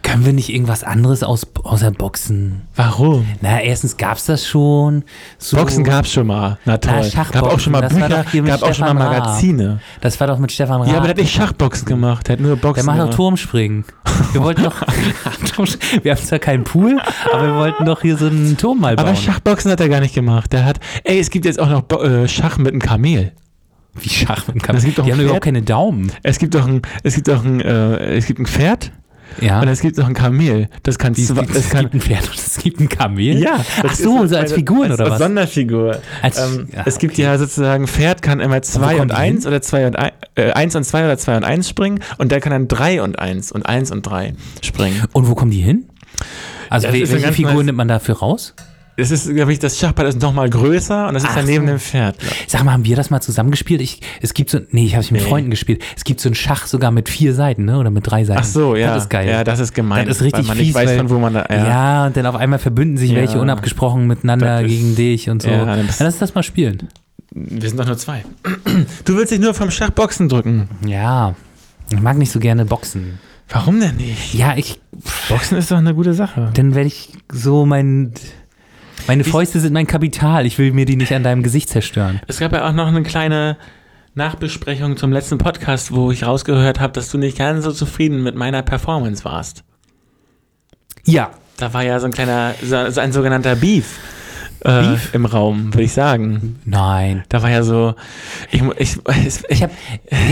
Können wir nicht irgendwas anderes aus, außer Boxen? Warum? Na, erstens gab's das schon. So, Boxen gab's schon mal. Na toll. Schachboxen, gab auch schon mal das Bücher, gab auch schon mal Stefan Raab. Magazine. Das war doch mit Stefan Raab. Ja, aber der hat nicht Schachboxen gemacht, der hat nur Boxen Der macht doch. Turmspringen. Wir wollten doch. wir haben zwar keinen Pool, aber wir wollten doch hier so einen Turm mal bauen. Aber Schachboxen hat er gar nicht gemacht. Der hat, ey, es gibt jetzt auch noch Bo äh, Schach mit einem Kamel. Wie Schach mit dem Kampf. Das gibt doch Die haben doch überhaupt Pferd. keine Daumen. Es gibt doch ein, es gibt doch ein, äh, es gibt ein Pferd Ja. und es gibt noch ein Kamel. Das kann, es, zwei- gibt, das es kann gibt ein Pferd und es gibt ein Kamel. Ja, Ach so, ist so als Figuren als, oder als was? Sonderfigur. Als- ähm, ja, es gibt okay. ja sozusagen, Pferd kann immer 2 kommen und die 1 oder 2 und 1, äh, 1 und 2 oder 2 und 1 springen und der kann dann 3 und 1 und 1 und 3 springen. Und wo kommen die hin? Also welche Figuren nimmt man dafür raus? Das ist, glaube ich, das Schachbrett ist nochmal größer und das ist Ach dann neben so. dem Pferd. Sag mal, haben wir das mal zusammengespielt? Ich, es gibt so, nee, ich habe es mit Nee. Freunden gespielt. Es gibt so ein Schach sogar mit vier Seiten, ne? Oder mit drei Seiten. Ach so, ja. Das ist geil. Ja, das ist gemein. Das ist richtig weil man fies, nicht weiß, weil- von wo man da. Ja. Ja. und dann auf einmal verbünden sich Ja. welche unabgesprochen miteinander ist- gegen dich und so. Ja, dann Lass uns das mal spielen. Wir sind doch nur zwei. Du willst dich nur vom Schachboxen drücken. Ja. Ich mag nicht so gerne Boxen. Warum denn nicht? Ja, ich, Boxen ist doch eine gute Sache. dann werde ich so mein, meine Fäuste sind mein Kapital. Ich will mir die nicht an deinem Gesicht zerstören. Es gab ja auch noch eine kleine Nachbesprechung zum letzten Podcast, wo ich rausgehört habe, dass du nicht ganz so zufrieden mit meiner Performance warst. Ja. Da war ja so ein kleiner, so, so ein sogenannter Beef, äh, Beef? im Raum, würde ich sagen. Nein. Da war ja so, ich, ich, ich, Ich habe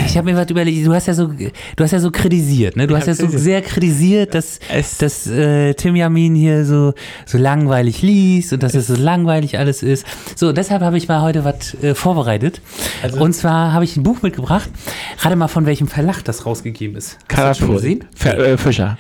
ich hab mir was überlegt, du hast ja so, du hast ja so kritisiert, ne? Du Ich hast ja so sehr kritisiert, dass, Es- dass äh, Tim Yamin hier so, so langweilig liest und dass es so langweilig alles ist. So, deshalb habe ich mal heute was äh, vorbereitet. Also- und zwar habe ich ein Buch mitgebracht. Rate mal, von welchem Verlag das rausgegeben ist. Karapul. gesehen? F äh, Fischer.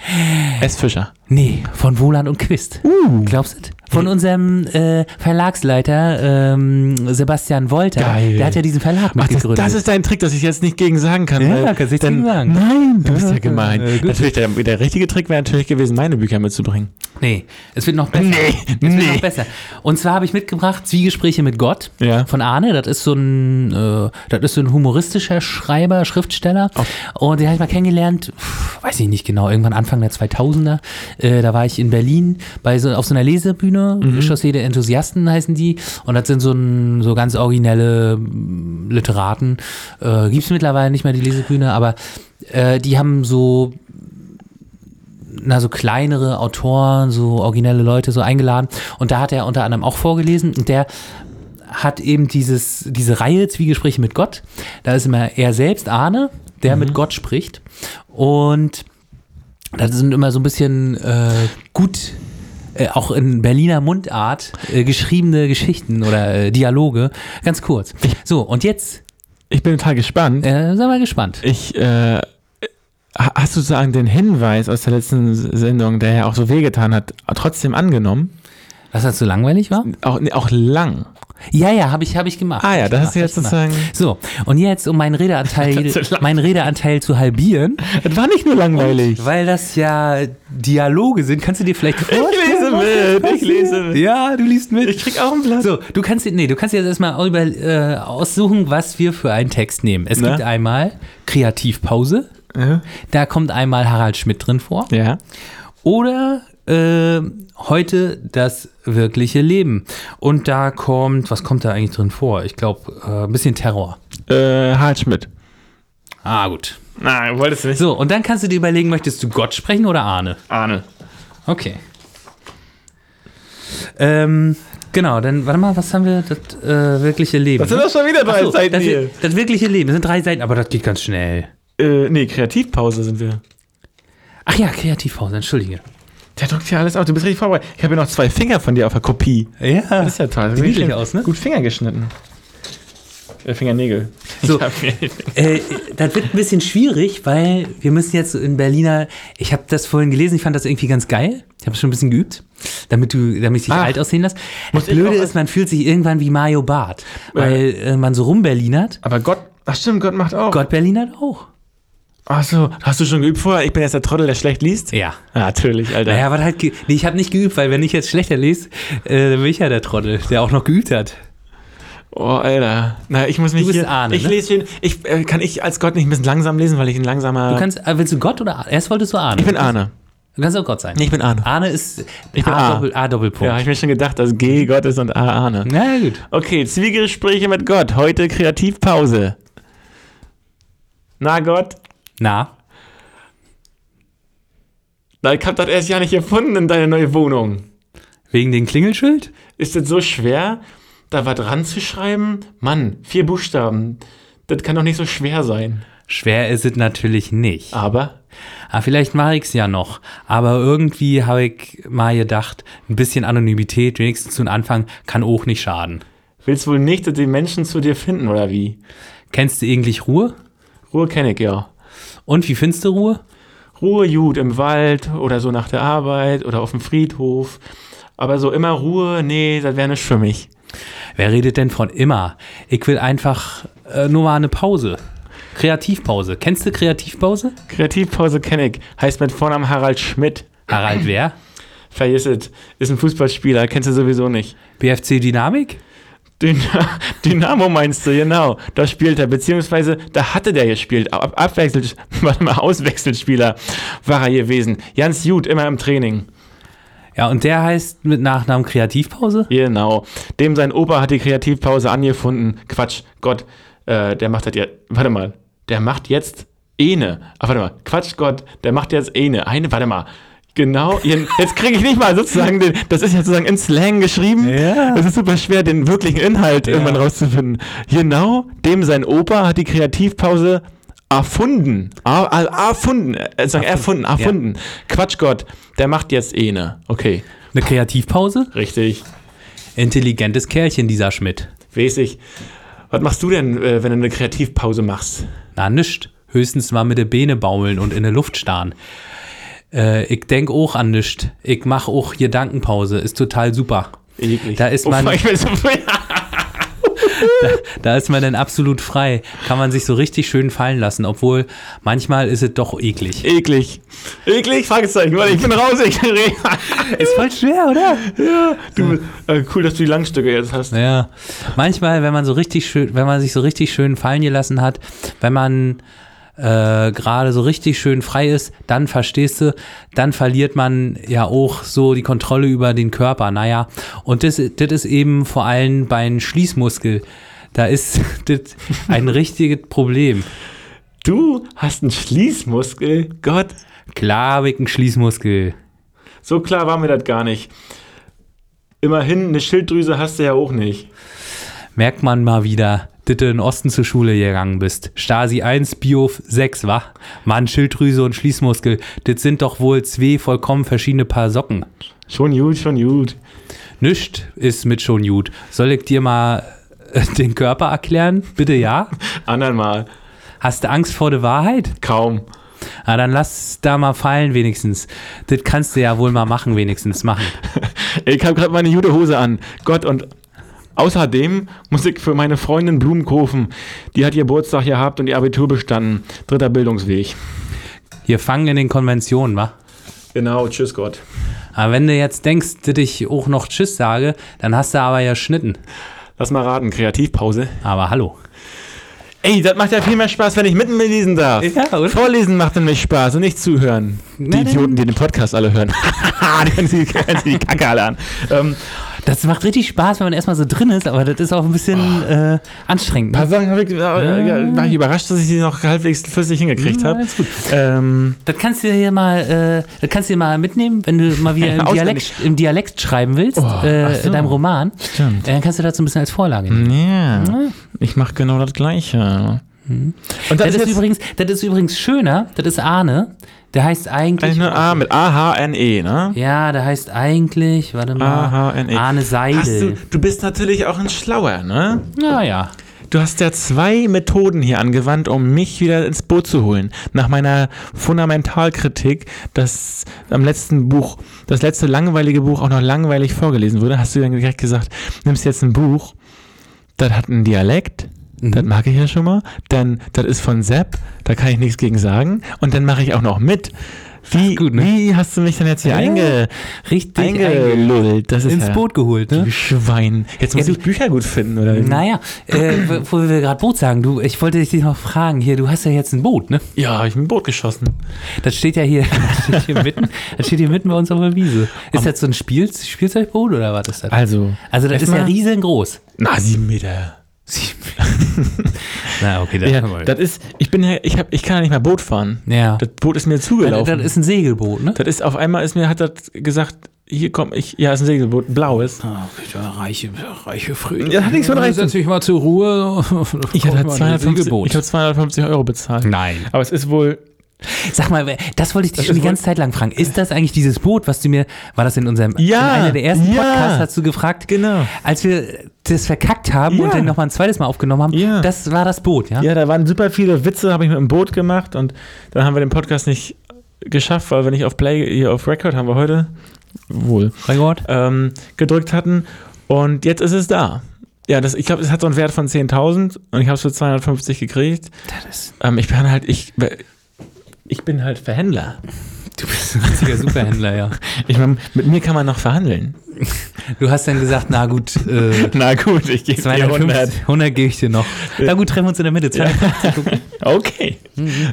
S. Fischer. Nee, von Wohland und Quist. Uh. Glaubst du? Von unserem äh, Verlagsleiter ähm, Sebastian Wolter. Geil. Der hat ja diesen Verlag Ach, das, mitgegründet. das ist dein Trick, dass ich jetzt nicht gegen sagen kann. Ja, kannst du dann, sagen. Nein, du bist ja gemein. äh, natürlich, der, der richtige Trick wäre natürlich gewesen, meine Bücher mitzubringen. Nee, es wird noch besser. Nee, es wird nee. noch besser. Und zwar habe ich mitgebracht Zwiegespräche mit Gott Ja. von Arne. Das ist so ein, äh, das ist so ein humoristischer Schreiber, Schriftsteller. Und den habe ich mal kennengelernt, weiß ich nicht genau, irgendwann Anfang der 2000er. Äh, da war ich in Berlin bei so, auf so einer Lesebühne, Chaussee der Enthusiasten heißen die. Und das sind so, ein, so ganz originelle mm, Literaten. Äh, Gibt es mittlerweile nicht mehr die Lesebühne, aber äh, die haben so na, so kleinere Autoren, so originelle Leute so eingeladen. Und da hat er unter anderem auch vorgelesen und der hat eben dieses, diese Reihe Zwiegespräche mit Gott. Da ist immer er selbst, Arne, der mit Gott spricht. Und das sind immer so ein bisschen äh, gut, äh, auch in Berliner Mundart, äh, geschriebene Geschichten oder äh, Dialoge. Ganz kurz. So, und jetzt, Ich bin total gespannt. äh, sind wir gespannt. Ich, äh, ha- hast du sozusagen den Hinweis aus der letzten Sendung, der ja auch so wehgetan hat, trotzdem angenommen? Was das so langweilig war? Auch, nee, auch lang. Ja, ja, habe ich, hab ich gemacht. Ah ja, ich das hast du gemacht, jetzt ich sozusagen. So, und jetzt, um meinen Redeanteil, meinen Redeanteil zu halbieren, Das war nicht nur langweilig. weil das ja Dialoge sind, kannst du dir vielleicht vorstellen? lese was mit, ich lese mit. Ja, du liest mit. Ich krieg auch ein Blatt. So, du kannst dir, nee, du kannst dir jetzt erstmal über, äh, aussuchen, was wir für einen Text nehmen. Es Na? gibt einmal Kreativpause, Ja. da kommt einmal Harald Schmidt drin vor. ja. Oder äh, heute das wirkliche Leben. Und da kommt, was kommt da eigentlich drin vor? Ich glaube, äh, ein bisschen Terror. Äh, Harald Schmidt. Ah, gut. Nein, wolltest du nicht. So, und dann kannst du dir überlegen, möchtest du Gott sprechen oder Ahne? Arne. Okay. Ähm, genau, dann warte mal, was haben wir? Das äh, wirkliche Leben. Das sind doch schon wieder Ach drei so, Seiten das, hier. das wirkliche Leben, das sind drei Seiten, aber das geht ganz schnell. Äh, nee, Kreativpause sind wir. Ach ja, Kreativpause, entschuldige. Der druckt ja alles aus. Du bist richtig vorbereitet. Ich habe ja noch zwei Finger von dir auf der Kopie. Ja, Das ist ja toll. Sieht niedlich aus, ne? Gut Finger geschnitten. Äh, Fingernägel. So. Mir- Äh, das wird ein bisschen schwierig, weil wir müssen jetzt in Berliner. Ich habe das vorhin gelesen, ich fand das irgendwie ganz geil. Ich habe es schon ein bisschen geübt, damit du, damit ich dich Ach. alt aussehen lässt. Das Blöde ist, man fühlt sich irgendwann wie Mario Barth, weil äh, man so rumberlinert. Aber Gott, ach stimmt, Gott macht auch. Gott berlinert auch. Ach so, hast du schon geübt vorher? Ich bin jetzt der Trottel, der schlecht liest? Ja. Ja, natürlich, Alter. Naja, was halt, nee, ich habe nicht geübt, weil wenn ich jetzt schlechter lese, äh, dann bin ich ja der Trottel, der auch noch geübt hat. Oh, Alter. Na, ich muss mich Du bist hier. Arne, ich ne? lese den. Ich, äh, kann ich als Gott nicht ein bisschen langsam lesen, weil ich ein langsamer. Du kannst, äh, willst du Gott oder Arne? Erst wolltest du Arne. ich bin Arne. Du kannst auch Gott sein. Nee, ich bin Arne. Arne ist Ich bin A, A. Doppel, A Doppelpunkt. Ja, hab ich mir schon gedacht, dass G Gott ist und A Arne. Na gut. Okay, Zwiegespräche mit Gott. Heute Kreativpause. Na Gott, Na, na, ich hab das erst ja nicht erfunden in deine neue Wohnung. wegen dem Klingelschild? Ist das so schwer, da was ranzuschreiben? Mann, vier Buchstaben. Das kann doch nicht so schwer sein. Schwer ist es natürlich nicht. Aber Ah, vielleicht mache ich es ja noch. Aber irgendwie habe ich mal gedacht, ein bisschen Anonymität, wenigstens zu Anfang, kann auch nicht schaden. willst wohl nicht, dass die Menschen zu dir finden, oder wie? Kennst du eigentlich Ruhe? Ruhe kenne ich ja. Und wie findest du Ruhe? Ruhe gut im Wald oder so nach der Arbeit oder auf dem Friedhof. Aber so immer Ruhe, nee, das wäre nicht für mich. Wer redet denn von immer? Ich will einfach äh, nur mal eine Pause. Kreativpause. Kennst du Kreativpause? Kreativpause kenne ich. Heißt mit Vornamen Harald Schmidt. Harald wer? Vergiss es. Ist ein Fußballspieler, kennst du sowieso nicht. BFC Dynamik? Dyna Dynamo meinst du, genau. Da spielt er, beziehungsweise da hatte der gespielt. Ab Abwechselt, warte mal, Auswechselspieler war er gewesen. Ganz gut, immer im Training. Ja, und der heißt mit Nachnamen Kreativpause? Genau. Dem sein Opa hat die Kreativpause angefunden. Quatsch, Gott, äh, der macht das jetzt. Warte mal, der macht jetzt Ene. Ach, warte mal, Quatsch, Gott, der macht jetzt Ene. Eine, warte mal. Genau, jen- jetzt kriege ich nicht mal sozusagen den, das ist ja sozusagen in Slang geschrieben. Ja. Es ist super schwer, den wirklichen Inhalt irgendwann rauszufinden. Genau, dem sein Opa hat die Kreativpause erfunden. Er- er- Erfunden, äh, sagen erfunden, erfunden. Quatsch, Gott, der macht jetzt Ene. Okay, Eine Kreativpause? richtig. Intelligentes Kerlchen, dieser Schmidt. Weiß ich. Was machst du denn, äh, wenn du eine Kreativpause machst? Na, nischt. Höchstens mal mit der Beine baumeln und in der Luft starren. Äh, ich denk auch an nischt. Ich mach auch Gedankenpause. Ist total super. Eklig. Da ist Oh, man- ich bin so Da ist man dann absolut frei. Kann man sich so richtig schön fallen lassen. Obwohl, manchmal ist es doch eklig. eklig. Eklig? Fragezeichen. Warte, ich bin raus. Ich Ist voll schwer, oder? du, äh, cool, dass du die Langstücke jetzt hast. Ja. Manchmal, wenn man so richtig schön, wenn man sich so richtig schön fallen gelassen hat, wenn man äh, gerade so richtig schön frei ist, dann verstehst du, dann verliert man ja auch so die Kontrolle über den Körper. Naja, und das, das ist eben vor allem beim Schließmuskel. Da ist das ein richtiges Problem. Du hast einen Schließmuskel? Gott, Klar, hab ich einen Schließmuskel. so klar war mir das gar nicht. Immerhin, eine Schilddrüse hast du ja auch nicht. Merkt man mal wieder, dass du in den Osten zur Schule gegangen bist. Stasi 1, Bio 6, wa? Mann, Schilddrüse und Schließmuskel, das sind doch wohl zwei vollkommen verschiedene Paar Socken. Schon gut, schon gut. Nischt ist mit schon gut. Soll ich dir mal äh, den Körper erklären? Bitte ja? Andern mal. Hast du Angst vor der Wahrheit? Kaum. Ah, dann lass da mal fallen wenigstens. Das kannst du ja wohl mal machen, wenigstens machen. Ich habe gerade meine gute Hose an. Gott, und außerdem muss ich für meine Freundin Blumen kaufen. Die hat Geburtstag gehabt und ihr Abitur bestanden. Dritter Bildungsweg. Hier fangen in den Konventionen, wa? Genau, tschüss Gott. Aber wenn du jetzt denkst, dass ich auch noch Tschüss sage, dann hast du aber ja Schnitten. Lass mal raten, Kreativpause. Aber hallo. Ey, das macht ja viel mehr Spaß, wenn ich mitten lesen darf. Ja, oder? Vorlesen macht nämlich Spaß und nicht zuhören. Die Nein, nein. Idioten, die den Podcast alle hören. die hören sich die Kacke alle an. Ähm, Das macht richtig Spaß, wenn man erstmal so drin ist, aber das ist auch ein bisschen äh, anstrengend. paar Ne? Sachen hab ich, äh, war ich überrascht, dass ich die noch halbwegs flüssig hingekriegt habe. Ähm, Das kannst du hier mal, äh, das kannst du dir mal mitnehmen, wenn du mal wieder im. Dialekt, im Dialekt schreiben willst, Oh, äh, so. in deinem Roman. Stimmt. Äh, Dann kannst du dazu ein bisschen als Vorlage nehmen. ja, ich mache genau das Gleiche. Und Das, das ist, ist übrigens, das ist übrigens schöner, das ist Arne. Der heißt eigentlich. nur A mit A-H-N-E, ne? Ja, der heißt eigentlich, warte mal, A-H-N-E. Arne Hast du, Seidel. du bist natürlich auch ein Schlauer, ne? Naja. Du hast ja zwei Methoden hier angewandt, um mich wieder ins Boot zu holen. Nach meiner Fundamentalkritik, dass am letzten Buch, das letzte langweilige Buch auch noch langweilig vorgelesen wurde, hast du dann direkt gesagt, nimmst jetzt ein Buch, das hat einen Dialekt, das mag ich ja schon mal, dann, das ist von Sepp, da kann ich nichts gegen sagen, und dann mache ich auch noch mit. Wie, gut, ne? wie hast du mich denn jetzt hier Ja, einge, Richtig einge eingelullt? Das ist ins ja, Boot geholt, Du ne? Schwein. Jetzt muss Ja, ich Bücher gut finden, oder? Naja, äh, wo wir gerade Boot sagen, du, ich wollte dich noch fragen, hier, du hast ja jetzt ein Boot, ne? Ja, hab ich mit dem Boot geschossen. Das steht ja hier, das steht hier mitten, das steht hier mitten bei uns auf der Wiese. Ist das so ein Spiel, Spielzeugboot oder was ist das? Also, Also das ist ja erstmal- riesengroß. na, sieben Meter. Na, okay, das Ja, das ist, ich bin ja, ich hab, ich kann ja nicht mehr Boot fahren. Ja. Das Boot ist mir das, zugelaufen. das ist ein Segelboot, ne? Das ist auf einmal ist mir, hat das gesagt, hier komm, ich, ja, ist ein Segelboot, ein blaues. Ach, reiche, reiche Früchte. Ja, hat nichts mit Reichen. Setz dich mal zur Ruhe. Ich hatte Kauf mal ein 250, Segelboot. ich habe 250 Euro bezahlt. Nein. Aber es ist wohl, Sag mal, das wollte ich dich schon die ganze Zeit lang fragen. Ist das eigentlich dieses Boot, was du mir, war das in unserem, Ja, in einer der ersten ja. Podcasts hast du gefragt, Genau. als wir das verkackt haben Ja. und dann nochmal ein zweites Mal aufgenommen haben, Ja. das war das Boot, ja? ja, da waren super viele Witze, habe ich mit dem Boot gemacht und dann haben wir den Podcast nicht geschafft, weil wir nicht auf Play, hier auf Record haben wir heute, wohl, Gott. ähm, gedrückt hatten und jetzt ist es da. Ja, das, ich glaube, es hat so einen Wert von 10.000 und ich habe es für 250 gekriegt. Das ist, Ähm, ich bin halt, ich, ich bin halt Verhändler. du bist ein richtiger Superhändler, ja. Ich meine, mit mir kann man noch verhandeln. Du hast dann gesagt, na gut, äh, Na gut, ich gebe 250, 100 gebe ich dir noch. Na gut, treffen wir uns in der Mitte. 250, gucken. Okay.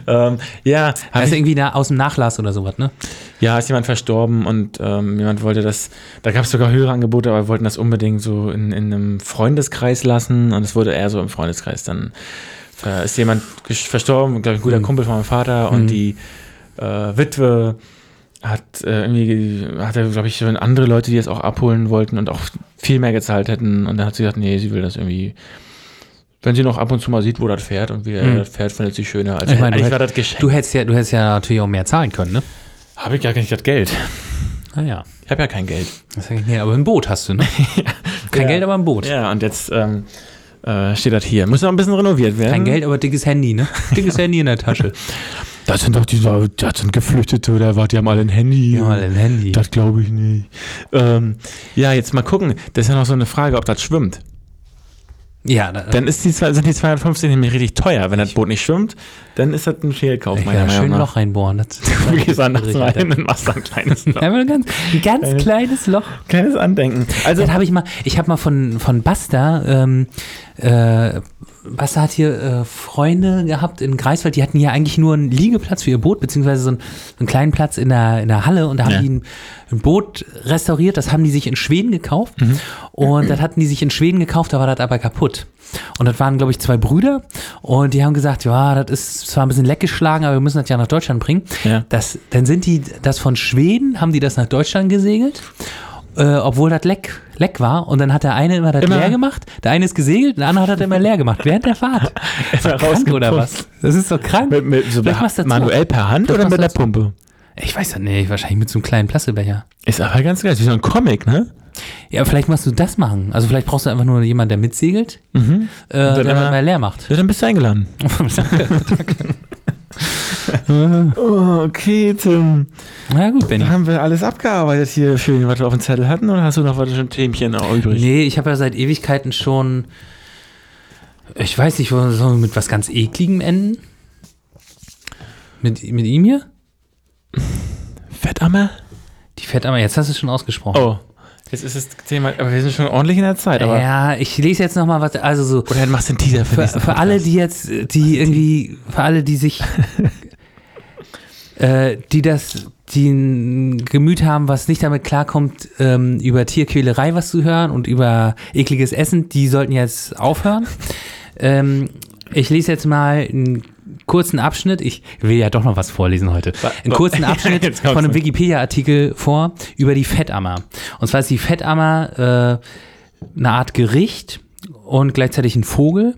Ähm, ja, Das ist irgendwie da aus dem Nachlass oder sowas, ne? ja, ist jemand verstorben und ähm, jemand wollte das, da gab es sogar höhere Angebote, aber wir wollten das unbedingt so in, in einem Freundeskreis lassen und es wurde eher so im Freundeskreis. Dann äh, ist jemand verstorben, glaube ich, ein guter Mhm. Kumpel von meinem Vater und die äh, Witwe hat äh, irgendwie, hatte, glaube ich, schon andere Leute, die es auch abholen wollten und auch viel mehr gezahlt hätten. Und dann hat sie gesagt, nee, sie will das irgendwie, wenn sie noch ab und zu mal sieht, wo das fährt und wie er Mhm. das fährt, findet sie schöner. Also Ich meine, du eigentlich war hätt- das Geschenk. Du hättest ja, du hättest ja natürlich auch mehr zahlen können, ne? Habe ich gar nicht das Geld. Naja. Ich habe ja kein Geld. Das nee, aber ein Boot hast du, ne? Kein Ja. Geld, aber ein Boot. Ja, und jetzt ähm, äh, steht das hier. Muss noch ein bisschen renoviert werden. Kein Geld, aber dickes Handy, ne? Dickes Handy in der Tasche. Das sind doch die, das sind Geflüchtete oder was, die haben alle ein Handy. Ja, mal ein Handy. Das glaube ich nicht. Ähm, ja, jetzt mal gucken. Das ist ja noch so eine Frage, ob das schwimmt. Ja, da, Dann ist die, sind die 250 nämlich richtig teuer. Wenn das Boot nicht schwimmt, dann ist das ein Fehlkauf, meiner schön Meinung ein nach. Loch reinbohren. Das, Du gehst da nachts rein und machst da ein kleines, Loch. Einfach ein ganz, ein ganz kleines Loch. kleines Andenken. Also, Das habe ich mal, ich habe mal von, von Basta, ähm, äh, Basta hat hier äh, Freunde gehabt in Greifswald, die hatten hier eigentlich nur einen Liegeplatz für ihr Boot, beziehungsweise so einen, einen kleinen Platz in der, in der Halle und da haben Ja. die ein, ein Boot restauriert, das haben die sich in Schweden gekauft und das hatten die sich in Schweden gekauft, da war das aber kaputt. Und das waren, glaube ich, zwei Brüder und die haben gesagt, ja, das ist zwar ein bisschen leckgeschlagen, aber wir müssen das ja nach Deutschland bringen. Ja. Das, dann sind die, das von Schweden, haben die das nach Deutschland gesegelt äh, obwohl das leck, leck war. Und dann hat der eine immer das Immer- leer gemacht, der eine ist gesegelt, der andere hat das immer leer gemacht, während der Fahrt. Immer Krank oder was? Das ist doch krank. mit, mit, so Vielleicht machst du das manuell per Hand Vielleicht oder mit der das Pumpe? Ich weiß ja nicht, wahrscheinlich mit so einem kleinen Plastikbecher. Ist aber ganz geil. Wie so ein Comic, ne? Ja, vielleicht machst du das machen. Also vielleicht brauchst du einfach nur jemanden, der mitsegelt, Mhm. äh, der dann das immer- mal leer macht. Ja, dann bist du eingeladen. oh, okay, Tim. Na gut, Benny. Haben wir alles abgearbeitet hier schön, was wir auf dem Zettel hatten? Oder hast du noch was schon Themchen übrig? Nee, ich habe ja seit Ewigkeiten schon, ich weiß nicht, wir mit was ganz Ekligem enden? Mit, mit ihm hier? Fettammer? Die Fettammer, jetzt hast du es schon ausgesprochen. Oh, jetzt ist das Thema, aber wir sind schon ordentlich in der Zeit. Aber, ja, ich lese jetzt noch mal was, also so, Oder dann machst du einen Teaser für, für, für alle, die jetzt, die irgendwie, für alle, die sich, äh, die das, die ein Gemüt haben, was nicht damit klarkommt, ähm, über Tierquälerei was zu hören und über ekliges Essen, die sollten jetzt aufhören. ähm, ich lese jetzt mal einen kurzen Abschnitt. Ich will ja doch noch was vorlesen heute. Einen kurzen Abschnitt von einem. Wikipedia-Artikel vor über die Fettammer. Und zwar ist die Fettammer äh, eine Art Gericht und gleichzeitig ein Vogel.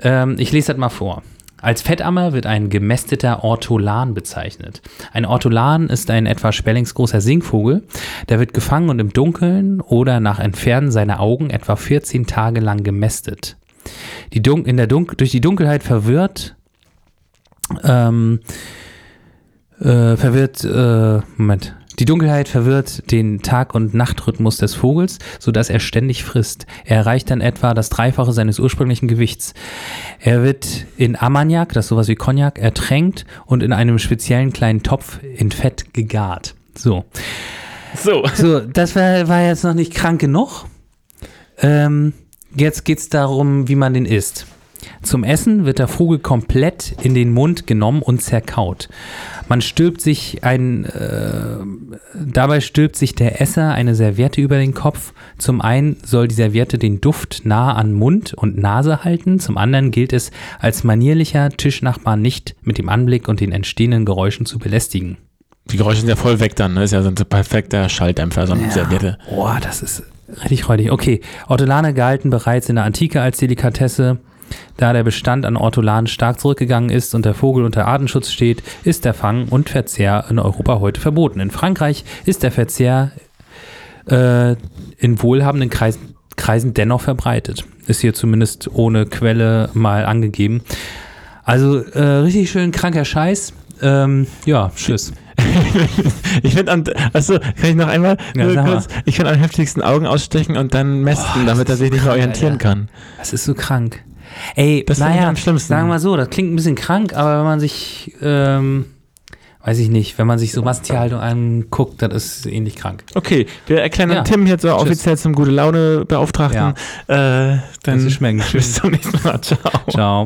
Ähm, ich lese das mal vor. Als Fettammer wird ein gemästeter Ortolan bezeichnet. Ein Ortolan ist ein etwa spellingsgroßer Singvogel. Der wird gefangen und im Dunkeln oder nach Entfernen seiner Augen etwa 14 Tage lang gemästet. Die Dun in der Dun durch die Dunkelheit verwirrt, ähm, äh, verwirrt, äh, Moment, die Dunkelheit verwirrt den Tag- und Nachtrhythmus des Vogels, sodass er ständig frisst. Er erreicht dann etwa das Dreifache seines ursprünglichen Gewichts. Er wird in Ammoniak, das ist sowas wie Cognac, ertränkt und in einem speziellen kleinen Topf in Fett gegart. So. So. So, das war, war jetzt noch nicht krank genug. Ähm, jetzt geht es darum, wie man den isst. Zum Essen wird der Vogel komplett in den Mund genommen und zerkaut. Man stülpt sich ein, äh, dabei stülpt sich der Esser eine Serviette über den Kopf. Zum einen soll die Serviette den Duft nah an Mund und Nase halten, zum anderen gilt es als manierlicher Tischnachbar nicht mit dem Anblick und den entstehenden Geräuschen zu belästigen. Die Geräusche sind ja voll weg dann, ne? Ist ja so ein perfekter Schalldämpfer, so eine Serviette. Boah, das ist richtig räudig. Okay, Ortolane galten bereits in der Antike als Delikatesse. Da der Bestand an Ortolanen stark zurückgegangen ist und der Vogel unter Artenschutz steht, ist der Fang und Verzehr in Europa heute verboten. In Frankreich ist der Verzehr äh, in wohlhabenden Kreisen, Kreisen dennoch verbreitet. Ist hier zumindest ohne Quelle mal angegeben. Also äh, richtig schön kranker Scheiß. Ähm, ja, tschüss. ich finde, achso, kann ich noch einmal Ja, kurz, ich kann am heftigsten Augen ausstechen und dann mästen, Boah, damit er sich nicht mehr orientieren Alter. kann. Das ist so krank. Ey, Das naja, am schlimmsten. sagen wir mal so, das klingt ein bisschen krank, aber wenn man sich, ähm, weiß ich nicht, wenn man sich so Masttierhaltung anguckt, das ist ähnlich krank. Okay, wir erklären Ja. Tim jetzt so offiziell zum gute Laune Beauftragten. Äh, dann schmecken. bis zum nächsten Mal. Ciao. Ciao.